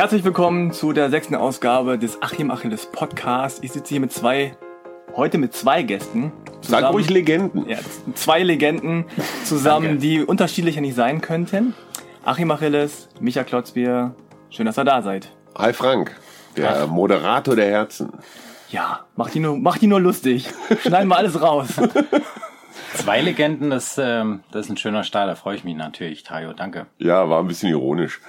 Herzlich willkommen zu der sechsten Ausgabe des Achim Achilles Podcast. Ich sitze hier mit zwei, heute mit zwei Gästen. Sag ruhig Legenden. Ja, zwei Legenden zusammen, die unterschiedlicher nicht sein könnten. Achim Achilles, Micha Klotzbier, schön, dass ihr da seid. Hi Frank, der Moderator der Herzen. Ja, macht die nur, macht die nur lustig. Schneiden wir alles raus. Zwei Legenden, das, ähm, das ist ein schöner Start, da freue ich mich natürlich, Tayo, danke. Ja, war ein bisschen ironisch.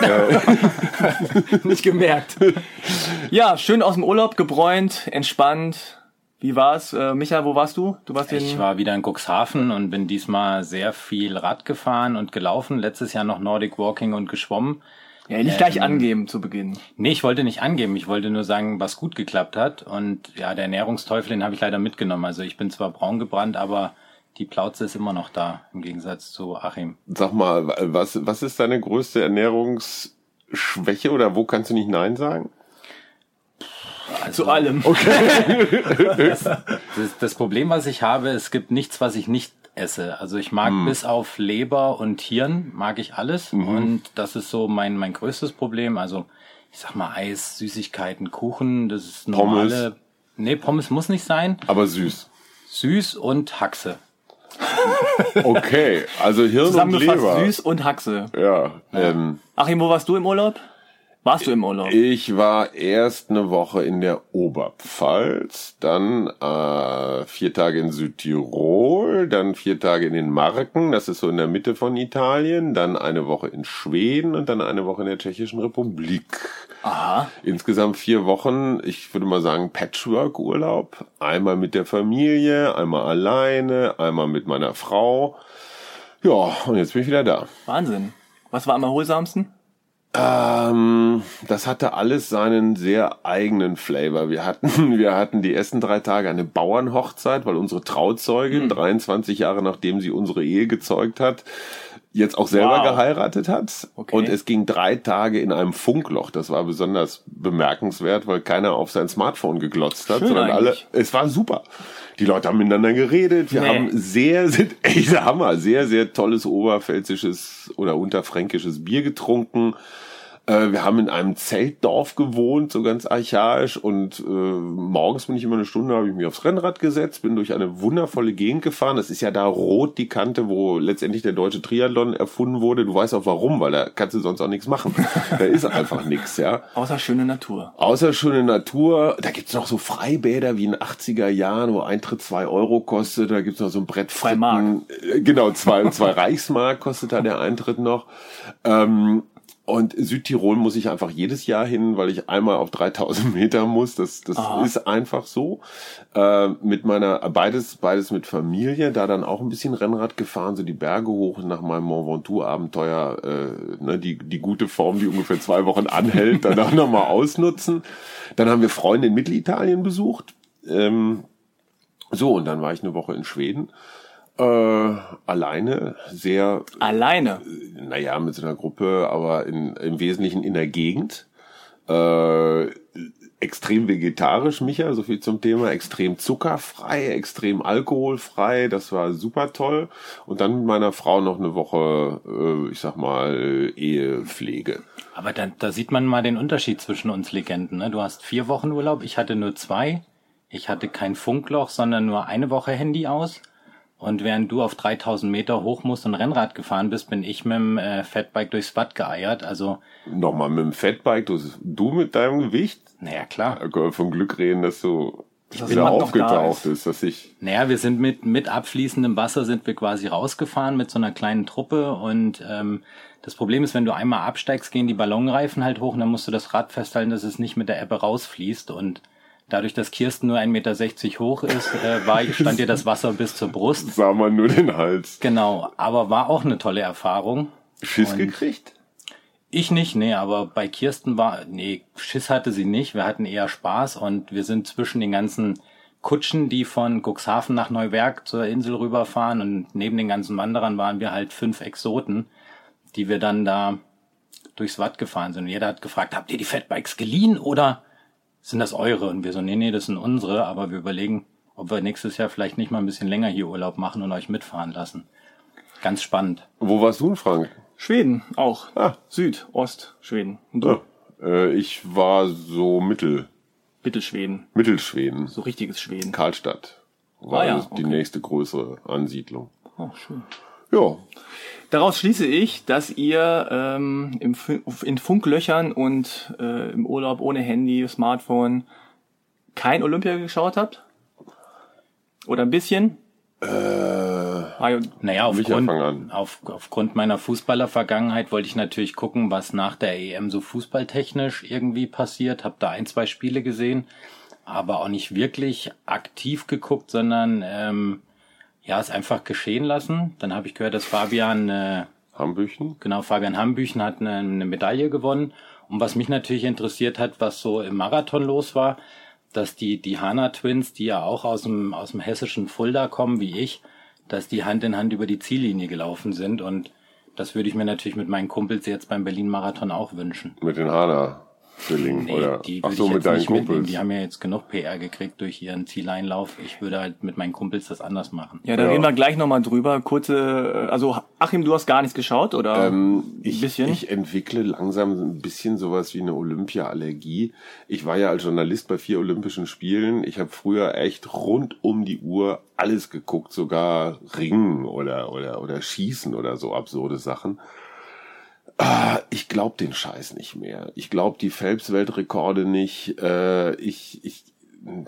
nicht gemerkt. Ja, schön aus dem Urlaub, gebräunt, entspannt. Wie war's? Äh, Micha, wo warst du? Du warst Ich in war wieder in Cuxhaven und bin diesmal sehr viel Rad gefahren und gelaufen. Letztes Jahr noch Nordic Walking und geschwommen. ja, nicht gleich angeben zu Beginn. Nee, ich wollte nicht angeben, ich wollte nur sagen, was gut geklappt hat. Und ja, der Ernährungsteufel, den habe ich leider mitgenommen. Also ich bin zwar braun gebrannt, aber die Plauze ist immer noch da, im Gegensatz zu Achim. Sag mal, was, was ist deine größte Ernährungsschwäche oder wo kannst du nicht Nein sagen? Also, Zu allem. Das, das Problem, was ich habe, es gibt nichts, was ich nicht esse. Also ich mag Hm. bis auf Leber und Hirn mag ich alles Mhm. und das ist so mein mein größtes Problem. Also ich sag mal Eis, Süßigkeiten, Kuchen, das ist normale. Nee, Pommes muss nicht sein. Aber süß. Süß und Haxe. Okay, also Hirn und Leber. süß und Haxe. Ja, ähm, Achim, wo warst du im Urlaub? Warst du im Urlaub? ich war erst eine Woche in der Oberpfalz, dann äh, vier Tage in Südtirol, dann vier Tage in den Marken, das ist so in der Mitte von Italien, dann eine Woche in Schweden und dann eine Woche in der Tschechischen Republik. Aha. Insgesamt vier Wochen, ich würde mal sagen Patchwork-Urlaub. Einmal mit der Familie, einmal alleine, einmal mit meiner Frau. Ja, und jetzt bin ich wieder da. Wahnsinn. Was war am erholsamsten? Ähm, das hatte alles seinen sehr eigenen Flavor. Wir hatten, wir hatten die ersten drei Tage eine Bauernhochzeit, weil unsere Trauzeugin, 23 Jahre nachdem sie unsere Ehe gezeugt hat, jetzt auch selber Wow. geheiratet hat. Okay. Und es ging drei Tage in einem Funkloch. Das war besonders bemerkenswert, weil keiner auf sein Smartphone geglotzt hat, Schön sondern alle, eigentlich. es war super. Die Leute haben miteinander geredet. Wir Nee. haben sehr, sind echt Hammer, sehr, sehr tolles oberpfälzisches oder unterfränkisches Bier getrunken. Äh, wir haben in einem Zeltdorf gewohnt, so ganz archaisch. Und äh, morgens bin ich immer eine Stunde, habe ich mich aufs Rennrad gesetzt, bin durch eine wundervolle Gegend gefahren. Das ist ja da rot die Kante, wo letztendlich der deutsche Triathlon erfunden wurde. Du weißt auch warum, weil da kannst du sonst auch nichts machen. da ist einfach nichts, ja. Außer schöne Natur. Außer schöne Natur, da gibt's noch so Freibäder wie in den 80er Jahren, wo Eintritt zwei Euro kostet. Da gibt's noch so ein Brett Zwei Mark. Äh, Genau, zwei, zwei Reichsmark kostet da der Eintritt noch. Ähm, und Südtirol muss ich einfach jedes Jahr hin, weil ich einmal auf 3000 Meter muss. Das, das Aha. ist einfach so. Äh, mit meiner, beides, beides mit Familie, da dann auch ein bisschen Rennrad gefahren, so die Berge hoch nach meinem Mont Ventoux Abenteuer, äh, ne, die, die gute Form, die ungefähr zwei Wochen anhält, dann auch nochmal ausnutzen. Dann haben wir Freunde in Mittelitalien besucht. Ähm, so, und dann war ich eine Woche in Schweden. Äh, alleine, sehr Alleine. naja, mit so einer Gruppe, aber in, im Wesentlichen in der Gegend. Äh, extrem vegetarisch, Micha, so viel zum Thema. Extrem zuckerfrei, extrem alkoholfrei. Das war super toll. Und dann mit meiner Frau noch eine Woche, äh, ich sag mal, Ehepflege. Aber da, da sieht man mal den Unterschied zwischen uns Legenden. Ne? Du hast vier Wochen Urlaub, ich hatte nur zwei. Ich hatte kein Funkloch, sondern nur eine Woche Handy aus. Und während du auf 3000 Meter hoch musst und Rennrad gefahren bist, bin ich mit dem äh, Fatbike durchs Watt geeiert. Also, Nochmal mit dem Fatbike, du, du mit deinem Gewicht. naja, klar. Vom Glück reden, dass du Dass wieder da aufgetaucht ist. ist, dass ich Naja, wir sind mit, mit abfließendem Wasser sind wir quasi rausgefahren mit so einer kleinen Truppe und ähm, das Problem ist, wenn du einmal absteigst, gehen die Ballonreifen halt hoch und dann musst du das Rad festhalten, dass es nicht mit der Ebbe rausfließt und dadurch, dass Kirsten nur 1,60 Meter hoch ist, äh, war, stand ihr das Wasser bis zur Brust. sah man nur den Hals. Genau, aber war auch eine tolle Erfahrung. Schiss Und- gekriegt? Ich nicht, nee, aber bei Kirsten war, nee, Schiss hatte sie nicht. Wir hatten eher Spaß und wir sind zwischen den ganzen Kutschen, die von Cuxhaven nach Neuwerk zur Insel rüberfahren und neben den ganzen Wanderern waren wir halt fünf Exoten, die wir dann da durchs Watt gefahren sind. Und jeder hat gefragt, habt ihr die Fatbikes geliehen oder sind das eure? Und wir so, nee, nee, das sind unsere, aber wir überlegen, ob wir nächstes Jahr vielleicht nicht mal ein bisschen länger hier Urlaub machen und euch mitfahren lassen. Ganz spannend. Wo warst du denn, Frank? Schweden auch. Ah. Süd, Ost, Schweden. Und du? Ja. Äh, ich war so Mittel, Bitte Schweden. Mittelschweden. So richtiges Schweden. Karlstadt war Ah ja, die okay. nächste größere Ansiedlung. Oh, schön. Ja, Daraus schließe ich, dass ihr ähm, im, in Funklöchern und äh, im Urlaub ohne Handy, Smartphone kein Olympia geschaut habt? Oder ein bisschen? äh, Naja, aufgrund, auf, aufgrund meiner Fußballervergangenheit wollte ich natürlich gucken, was nach der EM so fußballtechnisch irgendwie passiert. Hab da ein, zwei Spiele gesehen, aber auch nicht wirklich aktiv geguckt, sondern ähm, ja, es einfach geschehen lassen. Dann habe ich gehört, dass Fabian äh, Hambüchen. Genau, Fabian Hambüchen hat eine, eine Medaille gewonnen. Und was mich natürlich interessiert hat, was so im Marathon los war, dass die, die Hana Twins, die ja auch aus dem, aus dem hessischen Fulda kommen, wie ich, dass die Hand in Hand über die Ziellinie gelaufen sind. Und das würde ich mir natürlich mit meinen Kumpels jetzt beim Berlin-Marathon auch wünschen. Mit den Hana-Zwillingen, Nee, oder? die Ach so, ich mit jetzt deinen nicht mitnehmen. Kumpels. Die haben ja jetzt genug PR gekriegt durch ihren Zieleinlauf. Ich würde halt mit meinen Kumpels das anders machen. ja, da Ja. reden wir gleich nochmal drüber. Kurze, äh, also Achim, du hast gar nichts geschaut, oder? Ähm, ich, bisschen? ich entwickle langsam ein bisschen sowas wie eine Olympia-Allergie. Ich war ja als Journalist bei vier Olympischen Spielen. Ich habe früher echt rund um die Uhr alles geguckt, sogar Ringen oder oder oder Schießen oder so absurde Sachen. Ah, Ich glaube den Scheiß nicht mehr. Ich glaube die Phelps-Weltrekorde nicht. Äh, ich, ich,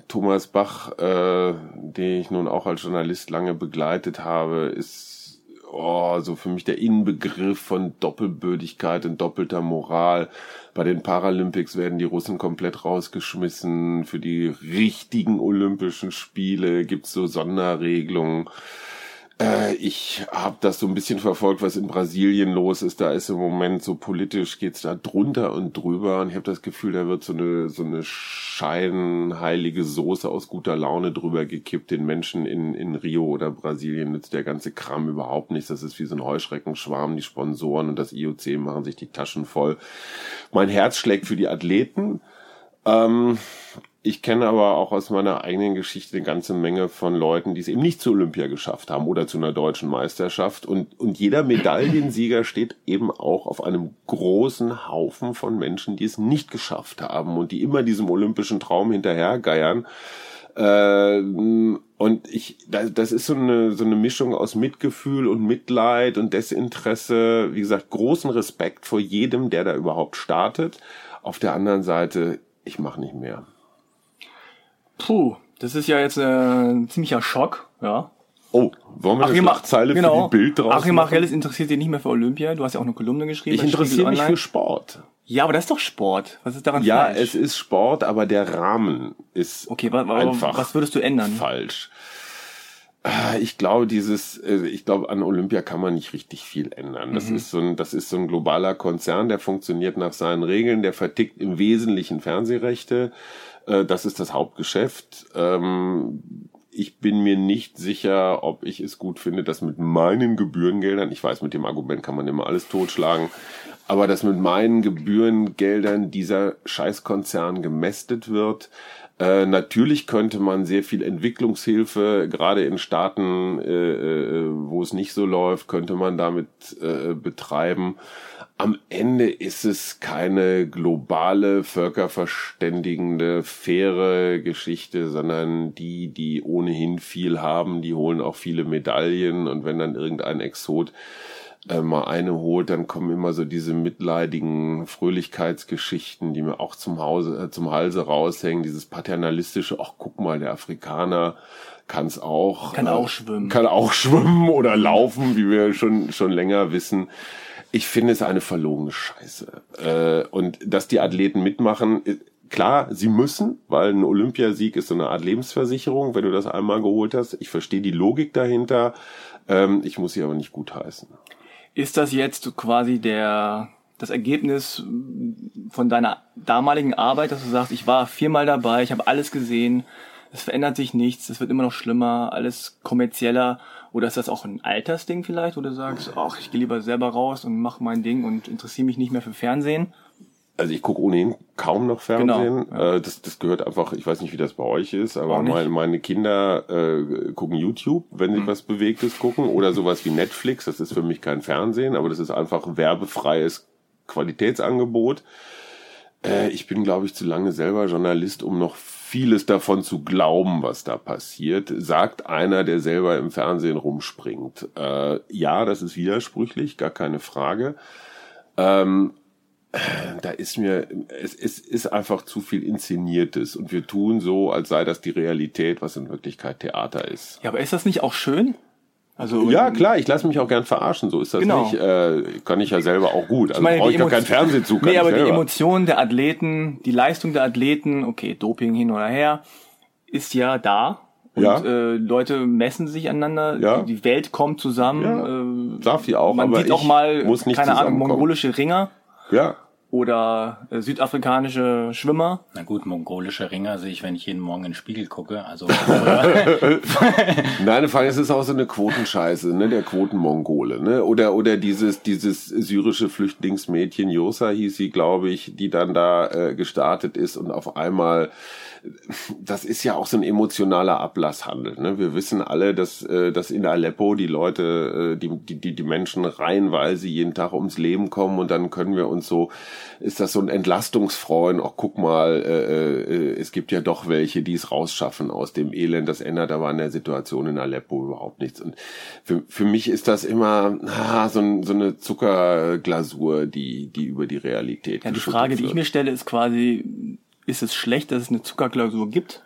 Thomas Bach, äh, den ich nun auch als Journalist lange begleitet habe, ist oh, so für mich der Inbegriff von Doppelbödigkeit und doppelter Moral. Bei den Paralympics werden die Russen komplett rausgeschmissen. Für die richtigen Olympischen Spiele gibt's so Sonderregelungen. Äh, ich habe das so ein bisschen verfolgt, was in Brasilien los ist. Da ist im Moment so politisch geht's da drunter und drüber. Und ich habe das Gefühl, da wird so eine so eine scheinheilige Soße aus guter Laune drüber gekippt. Den Menschen in in Rio oder Brasilien nützt der ganze Kram überhaupt nichts. Das ist wie so ein Heuschreckenschwarm. Die Sponsoren und das IOC machen sich die Taschen voll. Mein Herz schlägt für die Athleten. Ähm, ich kenne aber auch aus meiner eigenen Geschichte eine ganze Menge von Leuten, die es eben nicht zu Olympia geschafft haben oder zu einer deutschen Meisterschaft. Und, und jeder Medaillensieger steht eben auch auf einem großen Haufen von Menschen, die es nicht geschafft haben und die immer diesem olympischen Traum hinterhergeiern. Ähm, und ich, das, das ist so eine, so eine Mischung aus Mitgefühl und Mitleid und Desinteresse. Wie gesagt, großen Respekt vor jedem, der da überhaupt startet. Auf der anderen Seite, ich mache nicht mehr. Puh, das ist ja jetzt äh, ein ziemlicher Schock, ja. Oh, wollen wir eine Achim, Schlagzeile genau. für die Bild draus Achim? Achilles interessiert dich nicht mehr für Olympia. Du hast ja auch eine Kolumne geschrieben. Ich interessiere mich für Sport. Ja, aber das ist doch Sport. Was ist daran Ja, falsch? es ist Sport, aber der Rahmen ist Okay, wa wa einfach was würdest du ändern? falsch. Ah, Ich glaube, dieses, äh, ich glaube, an Olympia kann man nicht richtig viel ändern. Das ist so ein, das ist so ein globaler Konzern, der funktioniert nach seinen Regeln, der vertickt im Wesentlichen Fernsehrechte. Äh, Das ist das Hauptgeschäft. Ähm, Ich bin mir nicht sicher, ob ich es gut finde, dass mit meinen Gebührengeldern, ich weiß, mit dem Argument kann man immer alles totschlagen, aber dass mit meinen Gebührengeldern dieser Scheißkonzern gemästet wird. Äh, natürlich könnte man sehr viel Entwicklungshilfe, gerade in Staaten, äh, äh, wo es nicht so läuft, könnte man damit äh, betreiben. Am Ende ist es keine globale, völkerverständigende, faire Geschichte, sondern die, die ohnehin viel haben, die holen auch viele Medaillen und wenn dann irgendein Exot äh, mal eine holt, dann kommen immer so diese mitleidigen Fröhlichkeitsgeschichten, die mir auch zum Hause, äh, zum Halse raushängen, dieses paternalistische, ach guck mal, der Afrikaner kann es auch. Kann äh, auch schwimmen. Kann auch schwimmen oder laufen, wie wir schon, schon länger wissen. Ich finde es eine verlogene Scheiße. Äh, und dass die Athleten mitmachen, äh, klar, sie müssen, weil ein Olympiasieg ist so eine Art Lebensversicherung, wenn du das einmal geholt hast. Ich verstehe die Logik dahinter. Ähm, ich muss sie aber nicht gutheißen. Ist das jetzt quasi der das Ergebnis von deiner damaligen Arbeit, dass du sagst, ich war viermal dabei, ich habe alles gesehen, es verändert sich nichts, es wird immer noch schlimmer, alles kommerzieller? Oder ist das auch ein Altersding vielleicht, wo du sagst, ach, ich gehe lieber selber raus und mache mein Ding und interessiere mich nicht mehr für Fernsehen? Also ich gucke ohnehin kaum noch Fernsehen. Genau, ja. äh, das, das gehört einfach, ich weiß nicht, wie das bei euch ist, aber meine, meine Kinder äh, gucken YouTube, wenn sie Mhm. was Bewegtes gucken, oder sowas wie Netflix. Das ist für mich kein Fernsehen, aber das ist einfach werbefreies Qualitätsangebot. Äh, ich bin, glaube ich, zu lange selber Journalist, um noch vieles davon zu glauben, was da passiert, sagt einer, der selber im Fernsehen rumspringt. Äh, ja, das ist widersprüchlich, gar keine Frage. Ähm, da ist mir, es, es ist einfach zu viel Inszeniertes und wir tun so, als sei das die Realität, was in Wirklichkeit Theater ist. Ja, aber ist das nicht auch schön? Also ja, klar, ich lasse mich auch gern verarschen, so ist das genau. nicht. Äh, kann ich ja selber auch gut. Also brauche ich gar keinen Fernsehzug. Nee, aber selber. die Emotionen der Athleten, die Leistung der Athleten, okay, Doping hin oder her, ist ja da. Und ja. äh, Leute messen sich aneinander, ja. die Welt kommt zusammen. Ja. Äh, Darf die auch, man aber sieht auch mal, muss nicht keine Ahnung, mongolische Ringer. Ja oder äh, südafrikanische Schwimmer. Na gut, mongolische Ringer sehe ich, wenn ich jeden Morgen in den Spiegel gucke. Also Nein, vor allem ist es auch so eine Quotenscheiße, ne, der Quotenmongole, ne? Oder oder dieses dieses syrische Flüchtlingsmädchen Yosa hieß sie, glaube ich, die dann da äh, gestartet ist und auf einmal das ist ja auch so ein emotionaler Ablasshandel. Ne? Wir wissen alle, dass, äh, dass in Aleppo die Leute, äh, die, die, die Menschen reihenweise jeden Tag ums Leben kommen und dann können wir uns so, ist das so ein Entlastungsfreuen, auch guck mal, äh, äh, es gibt ja doch welche, die es rausschaffen aus dem Elend. Das ändert aber an der Situation in Aleppo überhaupt nichts. Und für, für mich ist das immer ah, so, ein, so eine Zuckerglasur, die, die über die Realität Ja, die Frage, wird. die ich mir stelle, ist quasi, ist es schlecht, dass es eine Zuckerklausur gibt?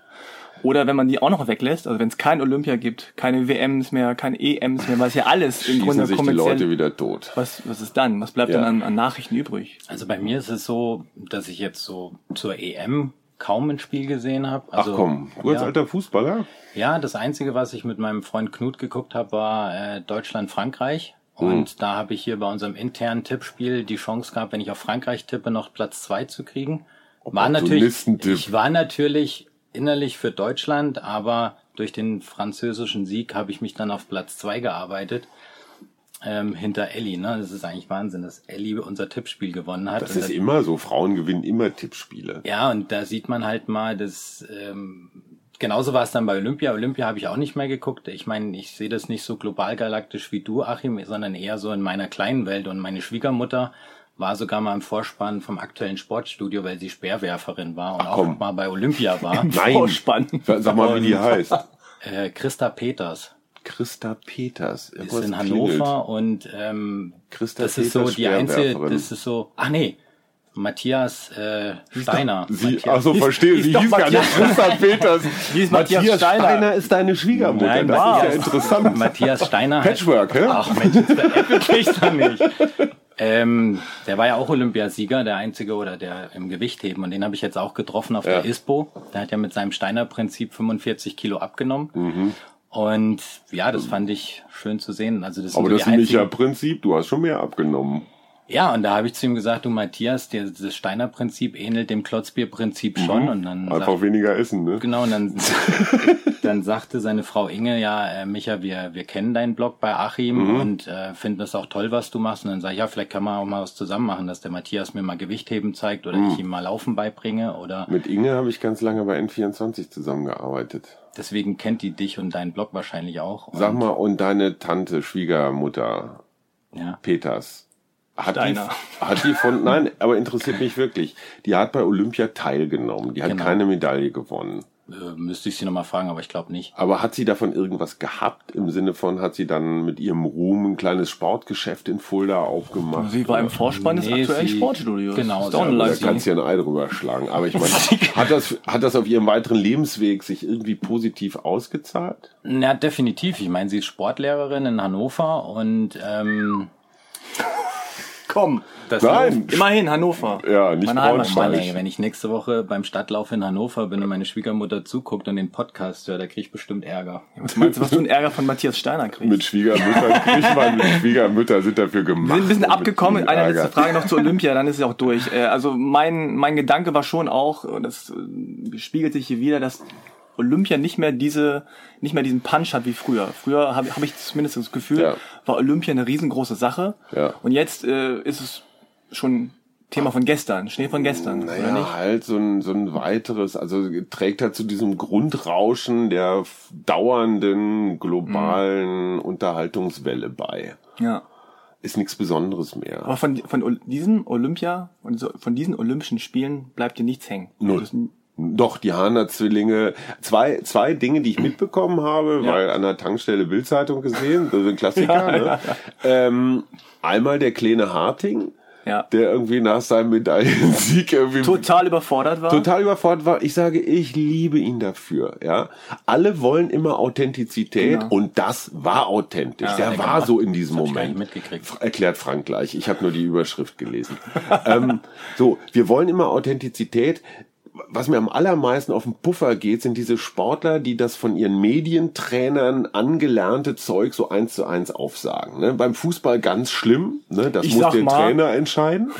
Oder wenn man die auch noch weglässt, also wenn es kein Olympia gibt, keine WMs mehr, keine EMs mehr, was ja alles im Grunde sich kommerziell. die Leute wieder tot. Was, was ist dann? Was bleibt ja. dann an, an Nachrichten übrig? Also bei mir ist es so, dass ich jetzt so zur EM kaum ein Spiel gesehen habe. Also, Ach komm, du als ja, alter Fußballer? Ja, das Einzige, was ich mit meinem Freund Knut geguckt habe, war äh, Deutschland-Frankreich. Und hm. da habe ich hier bei unserem internen Tippspiel die Chance gehabt, wenn ich auf Frankreich tippe, noch Platz zwei zu kriegen. War natürlich, ich war natürlich innerlich für Deutschland, aber durch den französischen Sieg habe ich mich dann auf Platz zwei gearbeitet. Ähm, hinter Ellie, ne? Das ist eigentlich Wahnsinn, dass Ellie unser Tippspiel gewonnen hat. Das ist das, immer so. Frauen gewinnen immer Tippspiele. Ja, und da sieht man halt mal, dass ähm, genauso war es dann bei Olympia. Olympia habe ich auch nicht mehr geguckt. Ich meine, ich sehe das nicht so global galaktisch wie du, Achim, sondern eher so in meiner kleinen Welt. Und meine Schwiegermutter war sogar mal im Vorspann vom aktuellen Sportstudio, weil sie Speerwerferin war und Ach, auch mal bei Olympia war. Nein. Vorspann. Sag mal, wie die heißt. Äh, Christa Peters. Christa Peters. Ist in Hannover klingelt. und ähm, Christa das Peters ist so die einzige, das ist so, ach nee, Matthias äh, Steiner. Sie, Matthias. ach so, verstehe. Sie hieß gar nicht Christa Peters. Matthias, Matthias Steiner. Steiner. ist deine Schwiegermutter. Nein, das wow. ist ja interessant. Matthias Steiner. Patchwork, hä? Ach Mensch, das ist doch nicht. Ähm, der war ja auch Olympiasieger, der einzige oder der im Gewichtheben. Und den habe ich jetzt auch getroffen auf ja. der ISPO. Der hat ja mit seinem Steiner-Prinzip 45 Kilo abgenommen. Mhm. Und ja, das fand ich schön zu sehen. Also das Aber das Micha-Prinzip, du hast schon mehr abgenommen. Ja, und da habe ich zu ihm gesagt, du Matthias, der, das Steiner Prinzip ähnelt dem Klotzbier-Prinzip schon. Mhm. Und dann Einfach sagt, weniger essen, ne? Genau, und dann, dann sagte seine Frau Inge, ja, äh, Micha, wir, wir kennen deinen Blog bei Achim mhm. und äh, finden das auch toll, was du machst. Und dann sag ich, ja, vielleicht kann man auch mal was zusammen machen, dass der Matthias mir mal Gewichtheben zeigt oder mhm. ich ihm mal Laufen beibringe oder. Mit Inge habe ich ganz lange bei N24 zusammengearbeitet. Deswegen kennt die dich und deinen Blog wahrscheinlich auch. Sag mal, und deine Tante, Schwiegermutter, ja. Peters, hat die, hat die von, nein, aber interessiert mich wirklich. Die hat bei Olympia teilgenommen. Die hat genau. keine Medaille gewonnen. Äh, müsste ich sie nochmal fragen, aber ich glaube nicht. Aber hat sie davon irgendwas gehabt? Im Sinne von, hat sie dann mit ihrem Ruhm ein kleines Sportgeschäft in Fulda aufgemacht? Sie war im Vorspann des aktuellen Sportstudios. Genau. Da kannst du ja ein Ei drüber schlagen. Aber ich meine, hat das, hat das auf ihrem weiteren Lebensweg sich irgendwie positiv ausgezahlt? Na, definitiv. Ich meine, sie ist Sportlehrerin in Hannover und ähm, Komm. Das Nein. Immerhin Hannover. Ja, nicht meine Heimatstadt. Wenn ich nächste Woche beim Stadtlauf in Hannover bin und meine Schwiegermutter zuguckt und den Podcast hört, da krieg ich bestimmt Ärger. Was meinst du, was du einen Ärger von Matthias Steiner kriegst? Mit Schwiegermüttern kriegt man, mit Schwiegermütter sind dafür gemacht. Wir sind ein bisschen abgekommen. Eine letzte Frage noch zu Olympia, dann ist es auch durch. Äh, also mein, mein Gedanke war schon auch, und das äh, spiegelt sich hier wieder, dass Olympia nicht mehr diese, nicht mehr diesen Punch hat wie früher. Früher habe hab ich zumindest das Gefühl, ja. war Olympia eine riesengroße Sache. Ja. Und jetzt äh, ist es schon Thema von gestern, Schnee von gestern. Naja, oder nicht? halt so ein, so ein weiteres, also trägt halt zu diesem Grundrauschen der dauernden globalen mhm. Unterhaltungswelle bei. Ja ist nichts Besonderes mehr. Aber von, von diesem Olympia und von diesen Olympischen Spielen bleibt dir nichts hängen. Null. Doch, die Hahner-Zwillinge. Zwei, zwei Dinge, die ich mitbekommen habe, Ja. weil an der Tankstelle Bildzeitung gesehen, das ist ein Klassiker. ne? Ähm, einmal der kleine Harting, Ja. der irgendwie nach seinem Medaillensieg irgendwie Total überfordert war. total überfordert war. Ich sage, ich liebe ihn dafür. Ja, alle wollen immer Authentizität Genau. und das war authentisch. Ja, der der war so in diesem Moment. Erklärt Frank gleich. Ich habe nur die Überschrift gelesen. ähm, so, wir wollen immer Authentizität. Was mir am allermeisten auf den Puffer geht, sind diese Sportler, die das von ihren Medientrainern angelernte Zeug so eins zu eins aufsagen. Ne? Beim Fußball ganz schlimm. Ne? Das Ich muss der mal- Trainer entscheiden.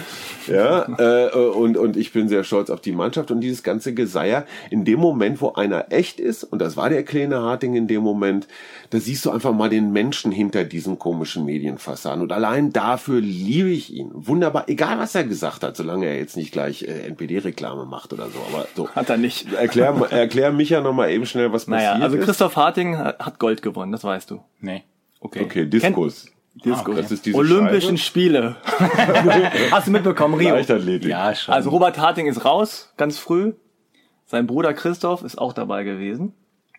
Ja, äh, und, und ich bin sehr stolz auf die Mannschaft und dieses ganze Geseier. In dem Moment, wo einer echt ist, und das war der kleine Harting in dem Moment, da siehst du einfach mal den Menschen hinter diesen komischen Medienfassaden. Und allein dafür liebe ich ihn. Wunderbar, egal was er gesagt hat, solange er jetzt nicht gleich äh, NPD-Reklame macht oder so. Aber so. Hat er nicht. Erklär, erklär mich ja nochmal eben schnell, was Naja, passiert also ist. Christoph Harting hat Gold gewonnen, das weißt du. Nee. Okay. Okay, Diskus. Disco. Das ist diese Olympischen Spiele. Hast du mitbekommen, Scheibe. Rio? Leichtathletik. Ja, schon. Also Robert Harting ist raus, ganz früh. Sein Bruder Christoph ist auch dabei gewesen.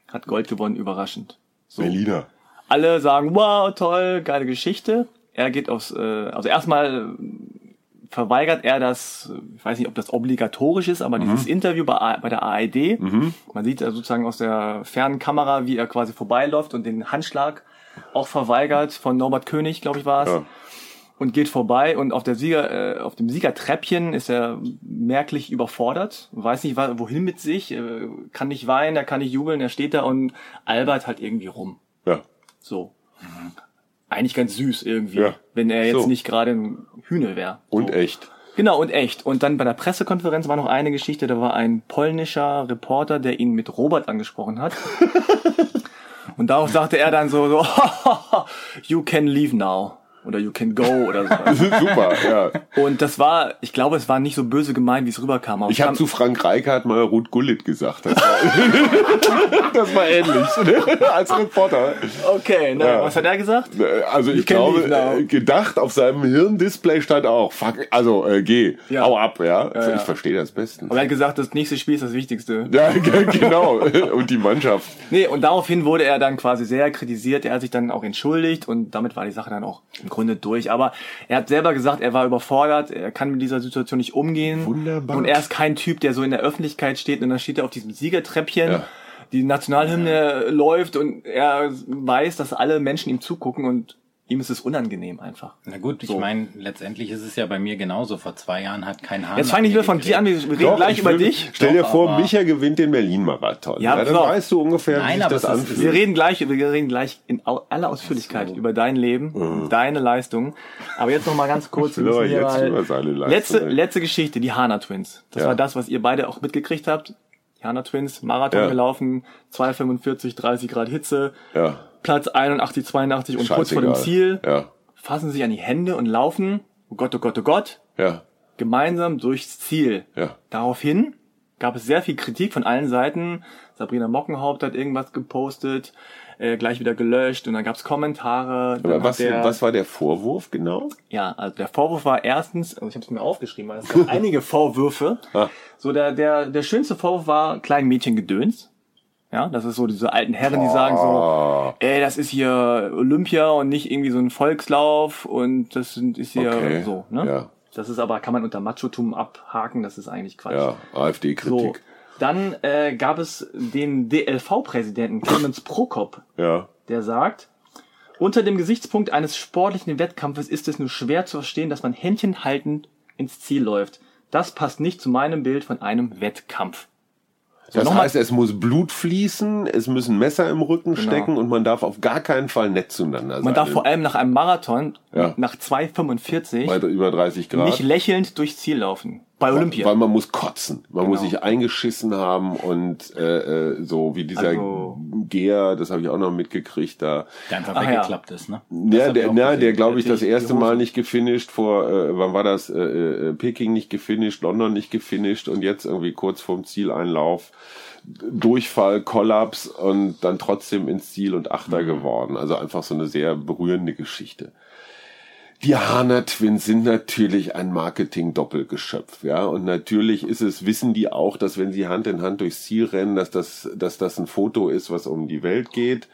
Hat Gold gewonnen, überraschend. So. Berliner. Alle sagen, wow, toll, geile Geschichte. Er geht aufs, äh, also erstmal äh, verweigert er das, ich weiß nicht, ob das obligatorisch ist, aber dieses Interview bei, bei der ARD, man sieht ja sozusagen aus der fernen Kamera, wie er quasi vorbeiläuft und den Handschlag auch verweigert von Norbert König, glaube ich war es. Ja. Und geht vorbei und auf der Sieger, äh, auf dem Siegertreppchen ist er merklich überfordert, weiß nicht wohin mit sich, äh, kann nicht weinen, er kann nicht jubeln, er steht da und albert halt irgendwie rum. Ja. So. Eigentlich ganz süß irgendwie, Ja. wenn er jetzt So. nicht gerade ein Hühne wäre. Und so. echt. Genau, und echt. Und dann bei der Pressekonferenz war noch eine Geschichte, da war ein polnischer Reporter, der ihn mit Robert angesprochen hat. und darauf sagte er dann so, so you can leave now. Oder you can go oder so. Super, ja. Und das war, ich glaube, es war nicht so böse gemeint, wie es rüberkam. Aber Ich habe zu Frank Reichardt mal Ruth Gullit gesagt. Das war, das war ähnlich. Als Reporter. Okay, na, Ja. was hat er gesagt? Also ich glaube, äh, gedacht auf seinem Hirndisplay stand auch, fuck, also äh, geh, Ja. hau ab, ja. Ja. Ich verstehe das bestens. Aber er hat gesagt, das nächste Spiel ist das Wichtigste. Ja, ge- genau. Und die Mannschaft. Nee, und daraufhin wurde er dann quasi sehr kritisiert. Er hat sich dann auch entschuldigt und damit war die Sache dann auch im Grunde durch. Aber er hat selber gesagt, er war überfordert, er kann mit dieser Situation nicht umgehen. Wunderbar. Und er ist kein Typ, der so in der Öffentlichkeit steht und dann steht er auf diesem Siegertreppchen. Ja. Die Nationalhymne läuft und er weiß, dass alle Menschen ihm zugucken und ihm ist es unangenehm einfach. Na gut, ich So. meine, letztendlich ist es ja bei mir genauso. Vor zwei Jahren hat kein Hahn. Jetzt fange ich wieder von dir an, wir reden Doch, gleich ich über will- dich. Stell dir Doch, vor, aber- Micha gewinnt den Berlin-Marathon. Ja, Ja, dann auf. weißt du ungefähr, Nein, wie sich aber das anfühlt. Wir reden gleich, wir reden gleich in aller Ausführlichkeit über dein Leben, deine Leistung. Aber jetzt noch mal ganz kurz. hier jetzt mal- über seine Leistung letzte, letzte Geschichte, die Hana Twins. Das Ja. war das, was ihr beide auch mitgekriegt habt. Die Hana Twins, Marathon Ja. gelaufen, 2,45, 30 Grad Hitze, Ja, Platz 81, 82 und kurz vor dem scheißegal. Ziel Ja, fassen sich an die Hände und laufen, oh Gott, oh Gott, oh Gott, ja, gemeinsam durchs Ziel. ja. Daraufhin gab es sehr viel Kritik von allen Seiten. Sabrina Mockenhaupt hat irgendwas gepostet, äh, gleich wieder gelöscht und dann gab es Kommentare. Dann Aber was, der, was war der Vorwurf genau? Ja, also der Vorwurf war erstens, also ich habe es mir aufgeschrieben, weil es gab einige Vorwürfe. Ah. So der der der schönste Vorwurf war kleinen Mädchen gedöns. Ja, das ist so diese alten Herren, die sagen so, ey, das ist hier Olympia und nicht irgendwie so ein Volkslauf und das sind, ist hier Okay, so, ne? ja. Das ist aber, kann man unter Machotum abhaken, das ist eigentlich Quatsch. Ja, So, AfD-Kritik. dann äh, gab es den DLV-Präsidenten Clemens Prokop, Ja. der sagt, unter dem Gesichtspunkt eines sportlichen Wettkampfes ist es nur schwer zu verstehen, dass man Händchen haltend ins Ziel läuft. Das passt nicht zu meinem Bild von einem Wettkampf. Das nochmal- heißt, es muss Blut fließen, es müssen Messer im Rücken stecken und man darf auf gar keinen Fall nett zueinander sein. Genau. Man darf vor allem nach einem Marathon, Ja. nach 2,45, bei über 30 Grad. nicht lächelnd durchs Ziel laufen. Bei Olympia. Weil man muss kotzen. Man muss Genau. sich eingeschissen haben und äh, äh, so wie dieser Also- Geher, das habe ich auch noch mitgekriegt da. Der einfach Ach ja. weggeklappt ist, ne? Ja, der, na, der glaube ich das erste Mal nicht gefinisht vor, äh, wann war das? Äh, äh, Peking nicht gefinisht, London nicht gefinisht und jetzt irgendwie kurz vorm Zieleinlauf Durchfall, Kollaps und dann trotzdem ins Ziel und Achter geworden. Also einfach so eine sehr berührende Geschichte. Die Hana Twins sind natürlich ein Marketing-Doppelgeschöpf, ja. Und natürlich ist es, wissen die auch, dass wenn sie Hand in Hand durchs Ziel rennen, dass das, dass das ein Foto ist, was um die Welt geht,